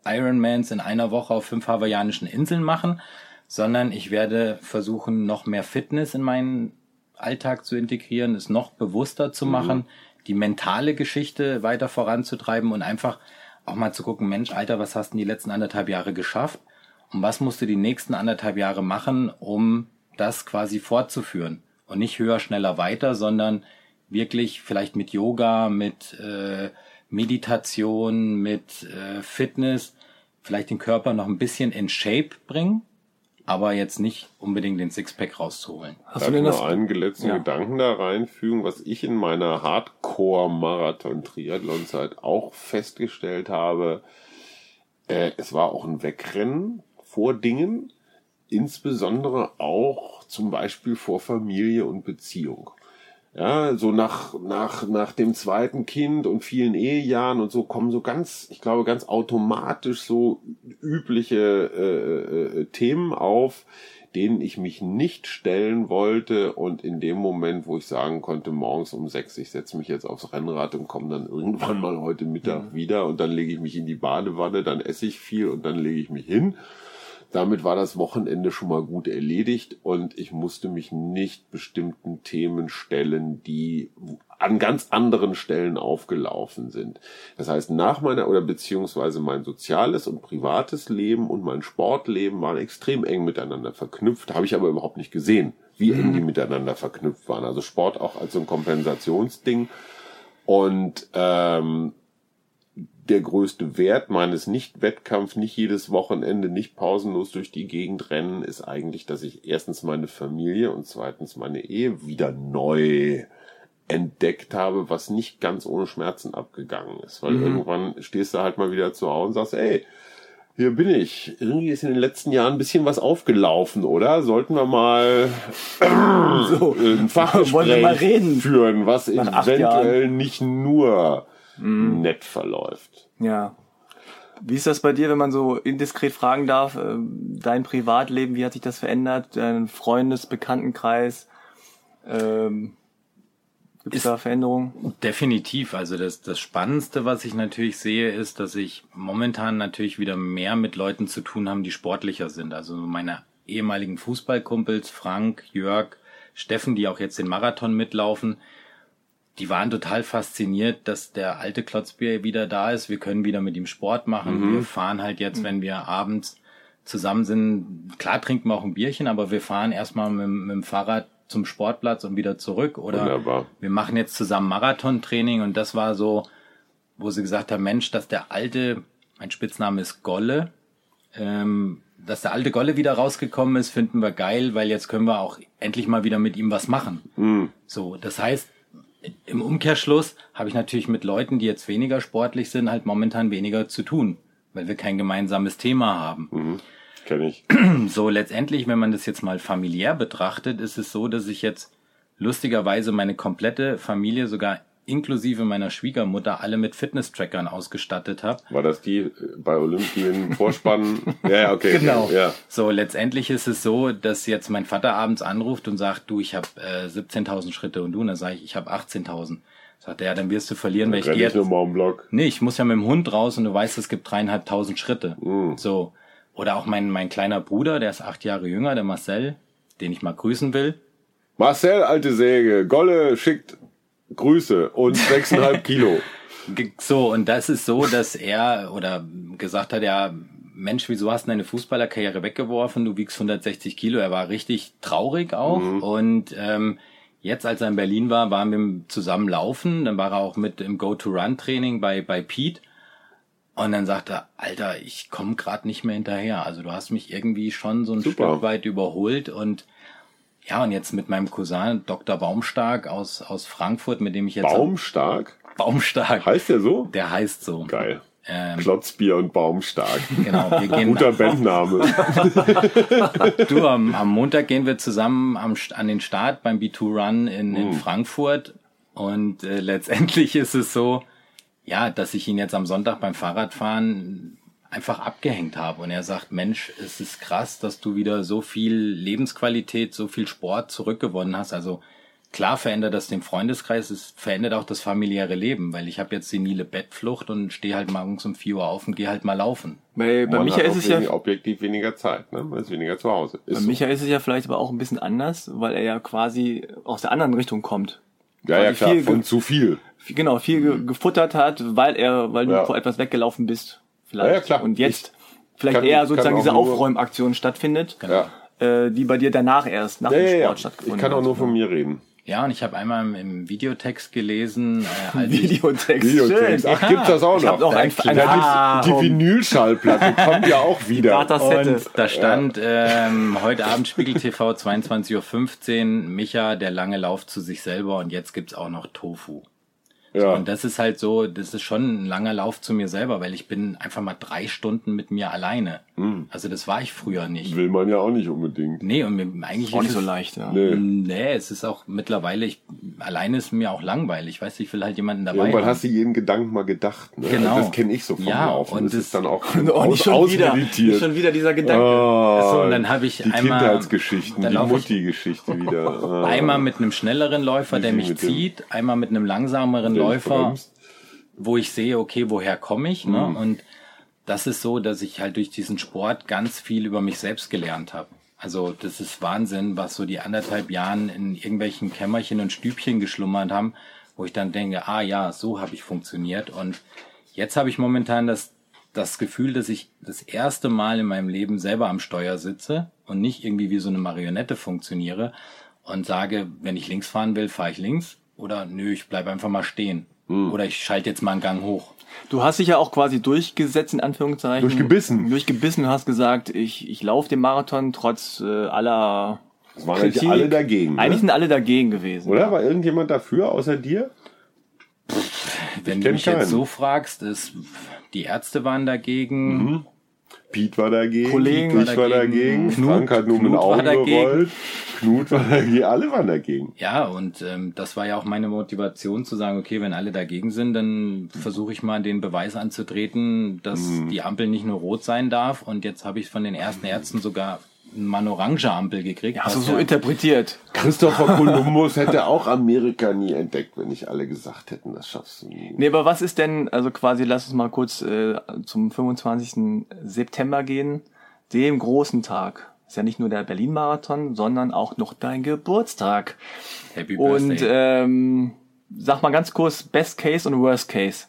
Ironmans in einer Woche auf fünf hawaiianischen Inseln machen, sondern ich werde versuchen, noch mehr Fitness in meinen Alltag zu integrieren, es noch bewusster zu machen, die mentale Geschichte weiter voranzutreiben und einfach auch mal zu gucken, Mensch, Alter, was hast du die letzten anderthalb Jahre geschafft? Und was musst du die nächsten anderthalb Jahre machen, um das quasi fortzuführen? Und nicht höher, schneller, weiter, sondern wirklich vielleicht mit Yoga, mit äh, Meditation, mit äh, Fitness, vielleicht den Körper noch ein bisschen in Shape bringen, aber jetzt nicht unbedingt den Sixpack rauszuholen. Hast Darf du ich denn das? noch einen letzten Ja. Gedanken da reinfügen, was ich in meiner Hardcore-Marathon-Triathlon-Zeit auch festgestellt habe. Äh, es war auch ein Wegrennen vor Dingen, insbesondere auch zum Beispiel vor Familie und Beziehung. Ja, so nach, nach, nach dem zweiten Kind und vielen Ehejahren und so kommen so ganz, ich glaube, ganz automatisch so übliche äh, äh, Themen auf, denen ich mich nicht stellen wollte und in dem Moment, wo ich sagen konnte, morgens um sechs, ich setze mich jetzt aufs Rennrad und komme dann irgendwann mal heute Mittag wieder und dann lege ich mich in die Badewanne, dann esse ich viel und dann lege ich mich hin. Damit war das Wochenende schon mal gut erledigt und ich musste mich nicht bestimmten Themen stellen, die an ganz anderen Stellen aufgelaufen sind. Das heißt, nach meiner oder beziehungsweise mein soziales und privates Leben und mein Sportleben waren extrem eng miteinander verknüpft, habe ich aber überhaupt nicht gesehen, wie eng die miteinander verknüpft waren. Also Sport auch als so ein Kompensationsding und ähm, der größte Wert meines Nicht-Wettkampf, nicht jedes Wochenende, nicht pausenlos durch die Gegend rennen, ist eigentlich, dass ich erstens meine Familie und zweitens meine Ehe wieder neu entdeckt habe, was nicht ganz ohne Schmerzen abgegangen ist. Weil irgendwann stehst du halt mal wieder zu Hause und sagst, ey, hier bin ich. Irgendwie ist in den letzten Jahren ein bisschen was aufgelaufen, oder? Sollten wir mal So. ein Fachgespräch mal reden? führen, was Nach eventuell nicht nur nett verläuft. Ja. Wie ist das bei dir, wenn man so indiskret fragen darf? ähm, Dein Privatleben, wie hat sich das verändert? Dein Freundes-, Bekanntenkreis? Ähm, Gibt es da Veränderungen? Definitiv. Also das, das Spannendste, was ich natürlich sehe, ist, dass ich momentan natürlich wieder mehr mit Leuten zu tun haben, die sportlicher sind. Also meine ehemaligen Fußballkumpels, Frank, Jörg, Steffen, die auch jetzt den Marathon mitlaufen, die waren total fasziniert, dass der alte Klotzbier wieder da ist. Wir können wieder mit ihm Sport machen. Wir fahren halt jetzt, wenn wir abends zusammen sind, klar trinken wir auch ein Bierchen, aber wir fahren erstmal mit, mit dem Fahrrad zum Sportplatz und wieder zurück. Oder Wunderbar. wir machen jetzt zusammen Marathontraining und das war so, wo sie gesagt haben, Mensch, dass der alte, mein Spitzname ist Golle, ähm, dass der alte Golle wieder rausgekommen ist, finden wir geil, weil jetzt können wir auch endlich mal wieder mit ihm was machen. So, das heißt, im Umkehrschluss habe ich natürlich mit Leuten, die jetzt weniger sportlich sind, halt momentan weniger zu tun, weil wir kein gemeinsames Thema haben. Kenne ich. So, letztendlich, wenn man das jetzt mal familiär betrachtet, ist es so, dass ich jetzt lustigerweise meine komplette Familie, sogar inklusive meiner Schwiegermutter, alle mit Fitness-Trackern ausgestattet habe. War das die äh, bei Olympien Vorspann? ja, ja, okay. Genau. Ja. So, letztendlich ist es so, dass jetzt mein Vater abends anruft und sagt, du, ich habe äh, 17.000 Schritte und du, und dann sage ich, ich habe 18.000. Sagt er, ja, dann wirst du verlieren, weil ich gehe ich nochmal um Block. Nee, ich muss ja mit dem Hund raus und du weißt, es gibt dreieinhalbtausend Schritte. Mhm. So. Oder auch mein, mein kleiner Bruder, der ist acht Jahre jünger, der Marcel, den ich mal grüßen will. Marcel, alte Säge, Golle schickt Grüße und 6,5 Kilo. So, und das ist so, dass er oder gesagt hat, ja, Mensch, wieso hast du deine Fußballerkarriere weggeworfen? Du wiegst 160 Kilo. Er war richtig traurig auch. Und ähm, jetzt, als er in Berlin war, waren wir zusammen laufen. Dann war er auch mit im Go-to-Run-Training bei, bei Pete. Und dann sagt er, Alter, ich komme gerade nicht mehr hinterher. Also du hast mich irgendwie schon so ein Super. Stück weit überholt. Und ja, und jetzt mit meinem Cousin Dr. Baumstark aus, aus Frankfurt, mit dem ich jetzt... Baumstark? Baumstark. Heißt der so? Der heißt so. Geil. Ähm, Klotzbier und Baumstark. genau, wir gehen Guter Bandname. du, am, am Montag gehen wir zusammen am, an den Start beim B2 Run in, in Frankfurt und äh, letztendlich ist es so, ja, dass ich ihn jetzt am Sonntag beim Fahrradfahren einfach abgehängt habe und er sagt, Mensch, es ist krass, dass du wieder so viel Lebensqualität, so viel Sport zurückgewonnen hast. Also klar verändert das den Freundeskreis, es verändert auch das familiäre Leben, weil ich habe jetzt senile Bettflucht und stehe halt morgens um 4 Uhr auf und gehe halt mal laufen. Bei, bei hat ist es ja, objektiv weniger Zeit, ne? Man ist weniger zu Hause. Ist bei so. Michael ist es ja vielleicht aber auch ein bisschen anders, weil er ja quasi aus der anderen Richtung kommt. ja, ja, klar, viel von zu viel. Viel- Genau, viel ge gefuttert hat, weil er, weil Ja. du vor etwas weggelaufen bist. Vielleicht. Ja, ja, klar. Und jetzt vielleicht kann- eher sozusagen diese Aufräumaktion stattfindet, Ja. äh, die bei dir danach erst, nach Ja, dem ja, Sport ja. stattgefunden Ich kann auch hat. nur von mir reden. Ja, und ich habe einmal im, Videotext gelesen, äh, als ich, Videotext. Videotext. Ach, gibt's das auch Ich noch? hab noch ein, ein Ja, die, die Vinylschallplatte kommt ja auch wieder. Und da stand ähm, heute Abend Spiegel TV 22.15 Uhr, Micha, der lange Lauf zu sich selber und jetzt gibt's auch noch Tofu. Ja. Und das ist halt so, das ist schon ein langer Lauf zu mir selber, weil ich bin einfach mal drei Stunden mit mir alleine. Hm. Also das war ich früher nicht. Will man ja auch nicht unbedingt. Nee, und mir, eigentlich Auch ist nicht so leicht, ja. Nee. Nee, es ist auch mittlerweile, ich, alleine ist mir auch langweilig. Ich weiß, ich will halt jemanden dabei Irgendwann haben. hast du jeden Gedanken mal gedacht. Ne? Genau. Das kenne ich so vom Ja, Laufen. und das das- ist dann auch Oh, nicht schon wieder, ausmeditiert. nicht schon wieder dieser Gedanke. Ah, So, und dann habe ich die einmal- Kindheitsgeschichten, dann die Mutti-Geschichte wieder. Ah. Einmal mit einem schnelleren Läufer, der mich zieht, einmal mit einem langsameren Der Läufer, wo ich sehe, okay, woher komme ich? Ne? Mhm. Und das ist so, dass ich halt durch diesen Sport ganz viel über mich selbst gelernt habe. Also das ist Wahnsinn, was so die anderthalb Jahren in irgendwelchen Kämmerchen und Stübchen geschlummert haben, wo ich dann denke, ah ja, so habe ich funktioniert. Und jetzt habe ich momentan das, das Gefühl, dass ich das erste Mal in meinem Leben selber am Steuer sitze und nicht irgendwie wie so eine Marionette funktioniere und sage, wenn ich links fahren will, fahre ich links oder nö, ich bleibe einfach mal stehen. Oder ich schalte jetzt mal einen Gang hoch. Du hast dich ja auch quasi durchgesetzt, in Anführungszeichen. Durchgebissen. Durchgebissen. Du hast gesagt, ich, ich laufe den Marathon trotz äh, aller Das waren eigentlich alle dagegen. Eigentlich Ne? sind alle dagegen gewesen. Oder? War irgendjemand dafür, außer dir? Wenn du mich keinen. jetzt so fragst, ist, die Ärzte waren dagegen. Piet war dagegen, Kollegen ich war war dagegen, dagegen, Frank hat nur mit Knut Augen dagegen. gerollt, Knut war dagegen, alle waren dagegen. Ja, und ähm, das war ja auch meine Motivation zu sagen, okay, wenn alle dagegen sind, dann versuche ich mal den Beweis anzutreten, dass Mhm. die Ampel nicht nur rot sein darf. Und jetzt habe ich von den ersten Ärzten sogar mal eine orange Ampel gekriegt. Hast du was so ja- interpretiert. Christopher Columbus hätte auch Amerika nie entdeckt, wenn nicht alle gesagt hätten, das schaffst du nie. Nee, aber was ist denn, also quasi, lass uns mal kurz äh, zum 25. September gehen, dem großen Tag. Ist ja nicht nur der Berlin-Marathon, sondern auch noch dein Geburtstag. Happy Und Birthday. ähm, sag mal ganz kurz Best Case und Worst Case.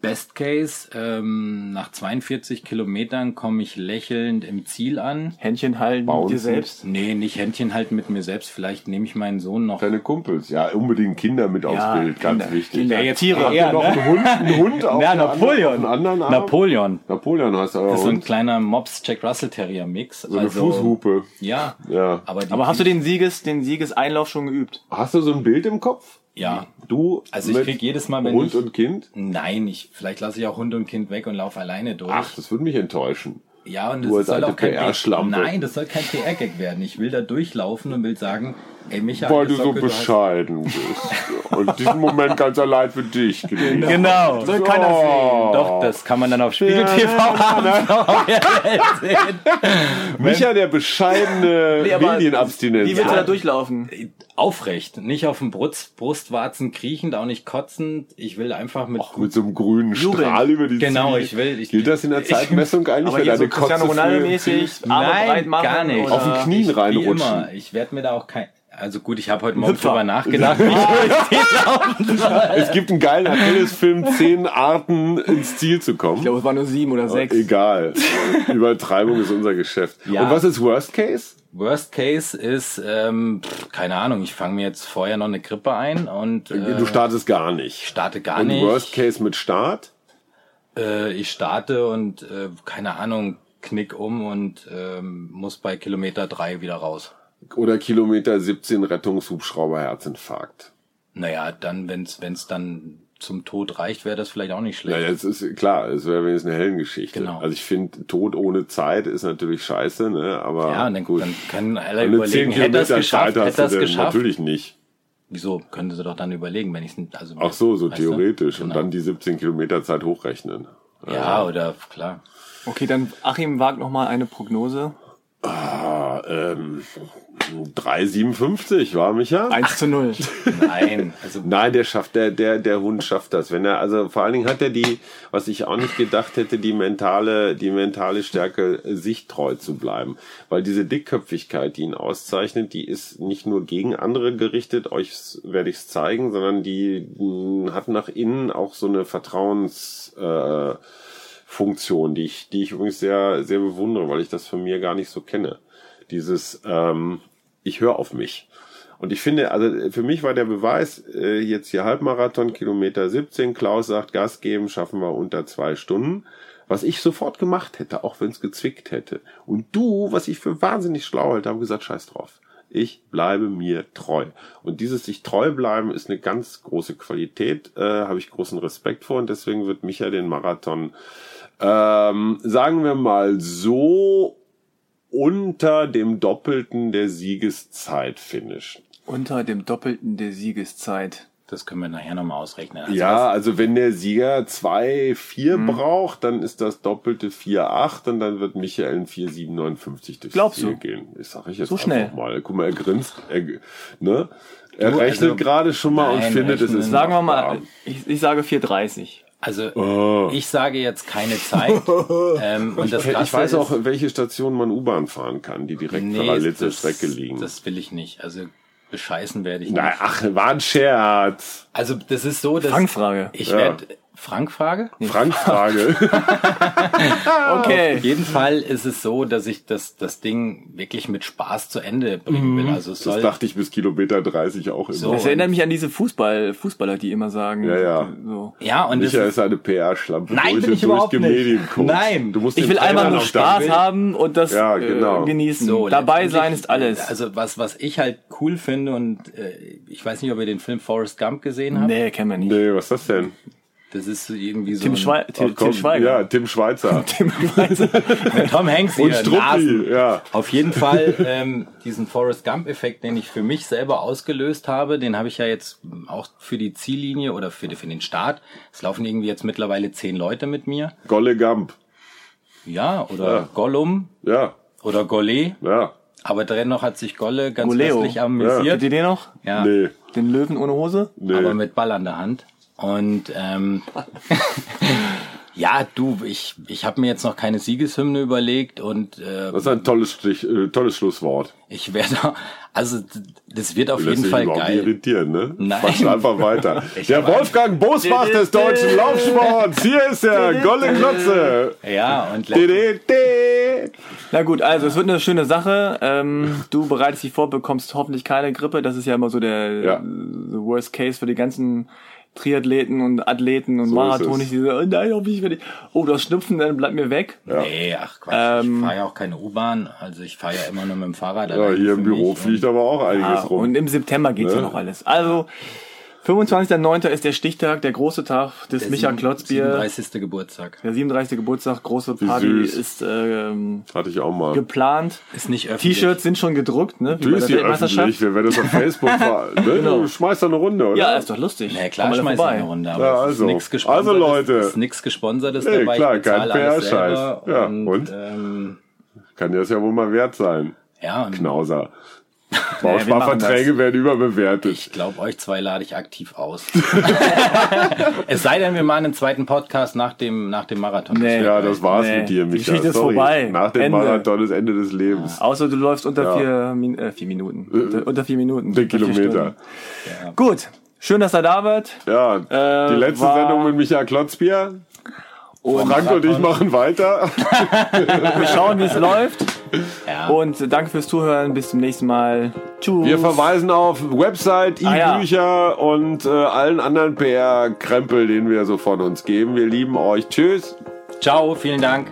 Best Case, ähm, nach 42 Kilometern komme ich lächelnd im Ziel an. Händchen halten mit dir selbst. Nee, nicht Händchen halten mit mir selbst. Vielleicht nehme ich meinen Sohn noch. Deine Kumpels, ja, unbedingt Kinder mit aufs Ja, Bild, ganz Kinder, wichtig. Kinder. Ja, jetzt Tiere eher, noch ne? einen Hund, einen Hund auf, Ja, der Napoleon. Anderen, Arm? Napoleon. Napoleon heißt euer Das ist so ein kleiner Mops Jack Russell Terrier Mix. So eine Fußhupe. Ja. Ja. Aber, die, Aber hast du den Sieges, den Siegeseinlauf schon geübt? Hast du so ein Bild im Kopf? Ja. Du Also ich krieg jedes Mal, wenn Hund ich- und Kind? Nein, ich, vielleicht lasse ich auch Hund und Kind weg und laufe alleine durch. Ach, das würde mich enttäuschen. Ja, und Du das soll auch kein PR-Schlampe. Nein, das soll kein PR-Gag werden. Ich will da durchlaufen und will sagen, ey Michael, Weil du so bescheiden bist. Und diesen Moment ganz allein für dich genießen. Genau. Soll keiner sehen. Doch, das kann man dann auf Spiegel TV sehen. Micha, der bescheidene Nee, Medienabstinenz. Wie willst du da durchlaufen? Aufrecht, nicht auf dem Brust, Brustwarzen kriechend, auch nicht kotzend. Ich will einfach mit Ach, mit so einem grünen Jubeln. Strahl über die Genau, Ziele. ich will- ich- Gilt das in der ich- Zeitmessung eigentlich, Aber wenn deine so Kotze Nein, machen gar nicht. oder- Auf den Knien ich, reinrutschen. immer. Ich werde mir da auch kein. Also gut, ich habe heute Morgen drüber nachgedacht, wie ich Es gibt einen geilen Achilles-Film, zehn Arten ins Ziel zu kommen. Ich glaube, es waren nur sieben oder sechs. Egal. Übertreibung ist unser Geschäft. Ja. Und was ist Worst Case? Worst Case ist, ähm, pff, keine Ahnung, ich fange mir jetzt vorher noch eine Grippe ein und äh, Du startest gar nicht. starte gar Und nicht. Worst Case mit Start? Äh, ich starte und äh, keine Ahnung, knick um und ähm, muss bei Kilometer drei wieder raus. Oder Kilometer 17 Rettungshubschrauber Herzinfarkt? Naja, dann, wenn's wenn's dann zum Tod reicht, wäre das vielleicht auch nicht schlecht. Naja, es ist klar, es wäre wenigstens eine Heldengeschichte. Genau. Also ich finde, Tod ohne Zeit ist natürlich scheiße, ne? Aber ja, dann, gut. dann können alle 10 überlegen, hätte das Kilometer geschafft, Zeit hätte das denn geschafft. natürlich nicht. Wieso? Können sie doch dann überlegen, wenn ich also Ach so, so weißt du? theoretisch. Und Genau. dann die 17 Kilometer Zeit hochrechnen. Ja, oder klar. Okay, dann Achim wagt noch mal eine Prognose. Ah, ähm, 3,57 war Micha? 1 zu 0. Nein, also Nein, der schafft, der, der, der Hund schafft das. Wenn er, also vor allen Dingen hat er die, was ich auch nicht gedacht hätte, die mentale, die mentale Stärke, sich treu zu bleiben. Weil diese Dickköpfigkeit, die ihn auszeichnet, die ist nicht nur gegen andere gerichtet, euch werde ich es zeigen, sondern die mh, hat nach innen auch so eine Vertrauens, äh, Funktion, die ich, die ich übrigens sehr, sehr bewundere, weil ich das von mir gar nicht so kenne. Dieses, ähm, ich höre auf mich. Und ich finde, also für mich war der Beweis, äh, jetzt hier Halbmarathon, Kilometer 17, Klaus sagt, Gas geben, schaffen wir unter zwei Stunden. Was ich sofort gemacht hätte, auch wenn es gezwickt hätte. Und du, was ich für wahnsinnig schlau halte, habe gesagt, scheiß drauf. Ich bleibe mir treu. Und dieses sich treu bleiben ist eine ganz große Qualität, äh, habe ich großen Respekt vor und deswegen wird Micha den Marathon, ähm, sagen wir mal so, unter dem Doppelten der Siegeszeit finishen. Unter dem Doppelten der Siegeszeit. das können wir nachher nochmal ausrechnen. Also ja, also wenn der Sieger 2,4 braucht, dann ist das Doppelte 4,8 und dann wird Michael ein 4,759 durchs Glaubst Ziel du? gehen. Das sag ich jetzt So schnell? mal. Guck mal, er grinst. Er, ne? er Du, rechnet also- gerade schon mal und Nein, findet, es ist Sagen wir mal, ich, ich sage 4,30. Also Oh. ich sage jetzt keine Zeit. ähm, und das Ich Krasse weiß auch, ist, welche Station man U-Bahn fahren kann, die direkt nee, parallel zur Strecke liegen. Das will ich nicht. Also bescheißen werde ich Na, nicht. ach, war ein Scherz. Also das ist so, dass Fangfrage. ich Ja. werde Frank-Frage? Frank-Frage. Auf Okay. jeden Fall ist es so, dass ich das, das Ding wirklich mit Spaß zu Ende bringen will. Also es das soll, dachte ich bis Kilometer 30 auch immer. So. Das erinnert mich an diese Fußball, Fußballer, die immer sagen. Ja, ja. So. ja, und das Micha ist, ist eine PR-Schlampe. Nein, durch bin ich überhaupt nicht. Nein. du musst Ich will einfach Trainer nur Spaß haben und das Ja, genau. äh, genießen. so, Dabei sein ist alles. Also was, was ich halt cool finde und äh, ich weiß nicht, ob ihr den Film Forrest Gump gesehen habt. nee, kennen wir nicht. Nee, was ist das denn? Das ist so irgendwie so Tim, Ach, Tim, komm, Tim Schweiger. Ja, Tim Schweizer. Tim Schweizer. mit Tom Hanks hier, Und Struppi, ja. Auf jeden Fall ähm, diesen Forrest Gump-Effekt, den ich für mich selber ausgelöst habe, den habe ich ja jetzt auch für die Ziellinie oder für, für den Start. Es laufen irgendwie jetzt mittlerweile zehn Leute mit mir. Golle Gump. Ja, oder Ja. Gollum Ja, oder Gollet. ja. Aber dennoch hat sich Golle ganz Goleo. köstlich Kennt amüsiert. ihr den noch? Ja, Nee, Den Löwen ohne Hose? nee. aber mit Ball an der Hand. Und ähm, ja, du, ich, ich habe mir jetzt noch keine Siegeshymne überlegt und äh, das ist ein tolles, Strich, äh, tolles Schlusswort. ich werde, also das wird auf jeden Fall geil. irritieren, ne? Nein. Quatsch einfach weiter. Ich Der. Wolfgang Bosbach des deutschen Laufsports. Hier ist er, Golle Klotze. Ja, und. Na gut, also es wird eine schöne Sache. Ähm, du bereitest dich vor, bekommst hoffentlich keine Grippe. Das ist ja immer so der Ja. the Worst Case für die ganzen Triathleten und Athleten und So Marathon. Ich diese, oh nein, hoffe ich werde. Oh, du hast Schnupfen, dann bleib mir weg. Ja. nee, ach Quatsch, Ähm, ich fahre ja auch keine U-Bahn, also ich fahre ja immer nur mit dem Fahrrad. Ja, hier im Büro fliegt aber auch einiges Ah, rum. und im September geht's Ne? ja noch alles. Also 25.09. ist der Stichtag, der große Tag des Der Micha Klotzbier. 37. Geburtstag. Der 37. Geburtstag, große Party ist ähm, Hatte ich auch mal. geplant. Ist nicht öffentlich. T-Shirts sind schon gedruckt, ne? Wie bei Grüß der dir Weltmeisterschaft. öffentlich, wir werden das auf Facebook ver... ne? Genau. Du schmeißt da eine Runde, oder? Ja, ist doch lustig. Na klar, Komm mal da schmeiß vorbei. eine Runde. Aber Ja, es also. ist nichts gesponsertes. Also, Leute. Ist nichts gesponsertes Nee, dabei. klar, kein PR-Scheiß. selber Ja, und, und? Ähm, Kann dir das ja wohl mal wert sein. ja, und Knauser. Bausparverträge werden überbewertet. ich glaube, euch zwei lade ich aktiv aus. es sei denn, wir machen einen zweiten Podcast nach dem, nach dem Marathon. Nee. Ja, das war's Nee, mit dir, die Micha. Geschichte ist Sorry. vorbei. Nach dem Ende. Marathon ist Ende des Lebens. Außer du läufst unter Ja. vier, Min äh, vier Minuten. Unter, unter vier Minuten. Vier Kilometer. Gut. Schön, dass er da wird. Ja, Äh, die letzte war- Sendung mit Micha Klotzbier. Und Frank und ich machen weiter. wir schauen, wie es läuft. Ja. Und danke fürs Zuhören. Bis zum nächsten Mal. Tschüss. Wir verweisen auf Website, Ah, ja. E-Bücher und äh, allen anderen PR-Krempel, den wir so von uns geben. Wir lieben euch. Tschüss. Ciao, vielen Dank.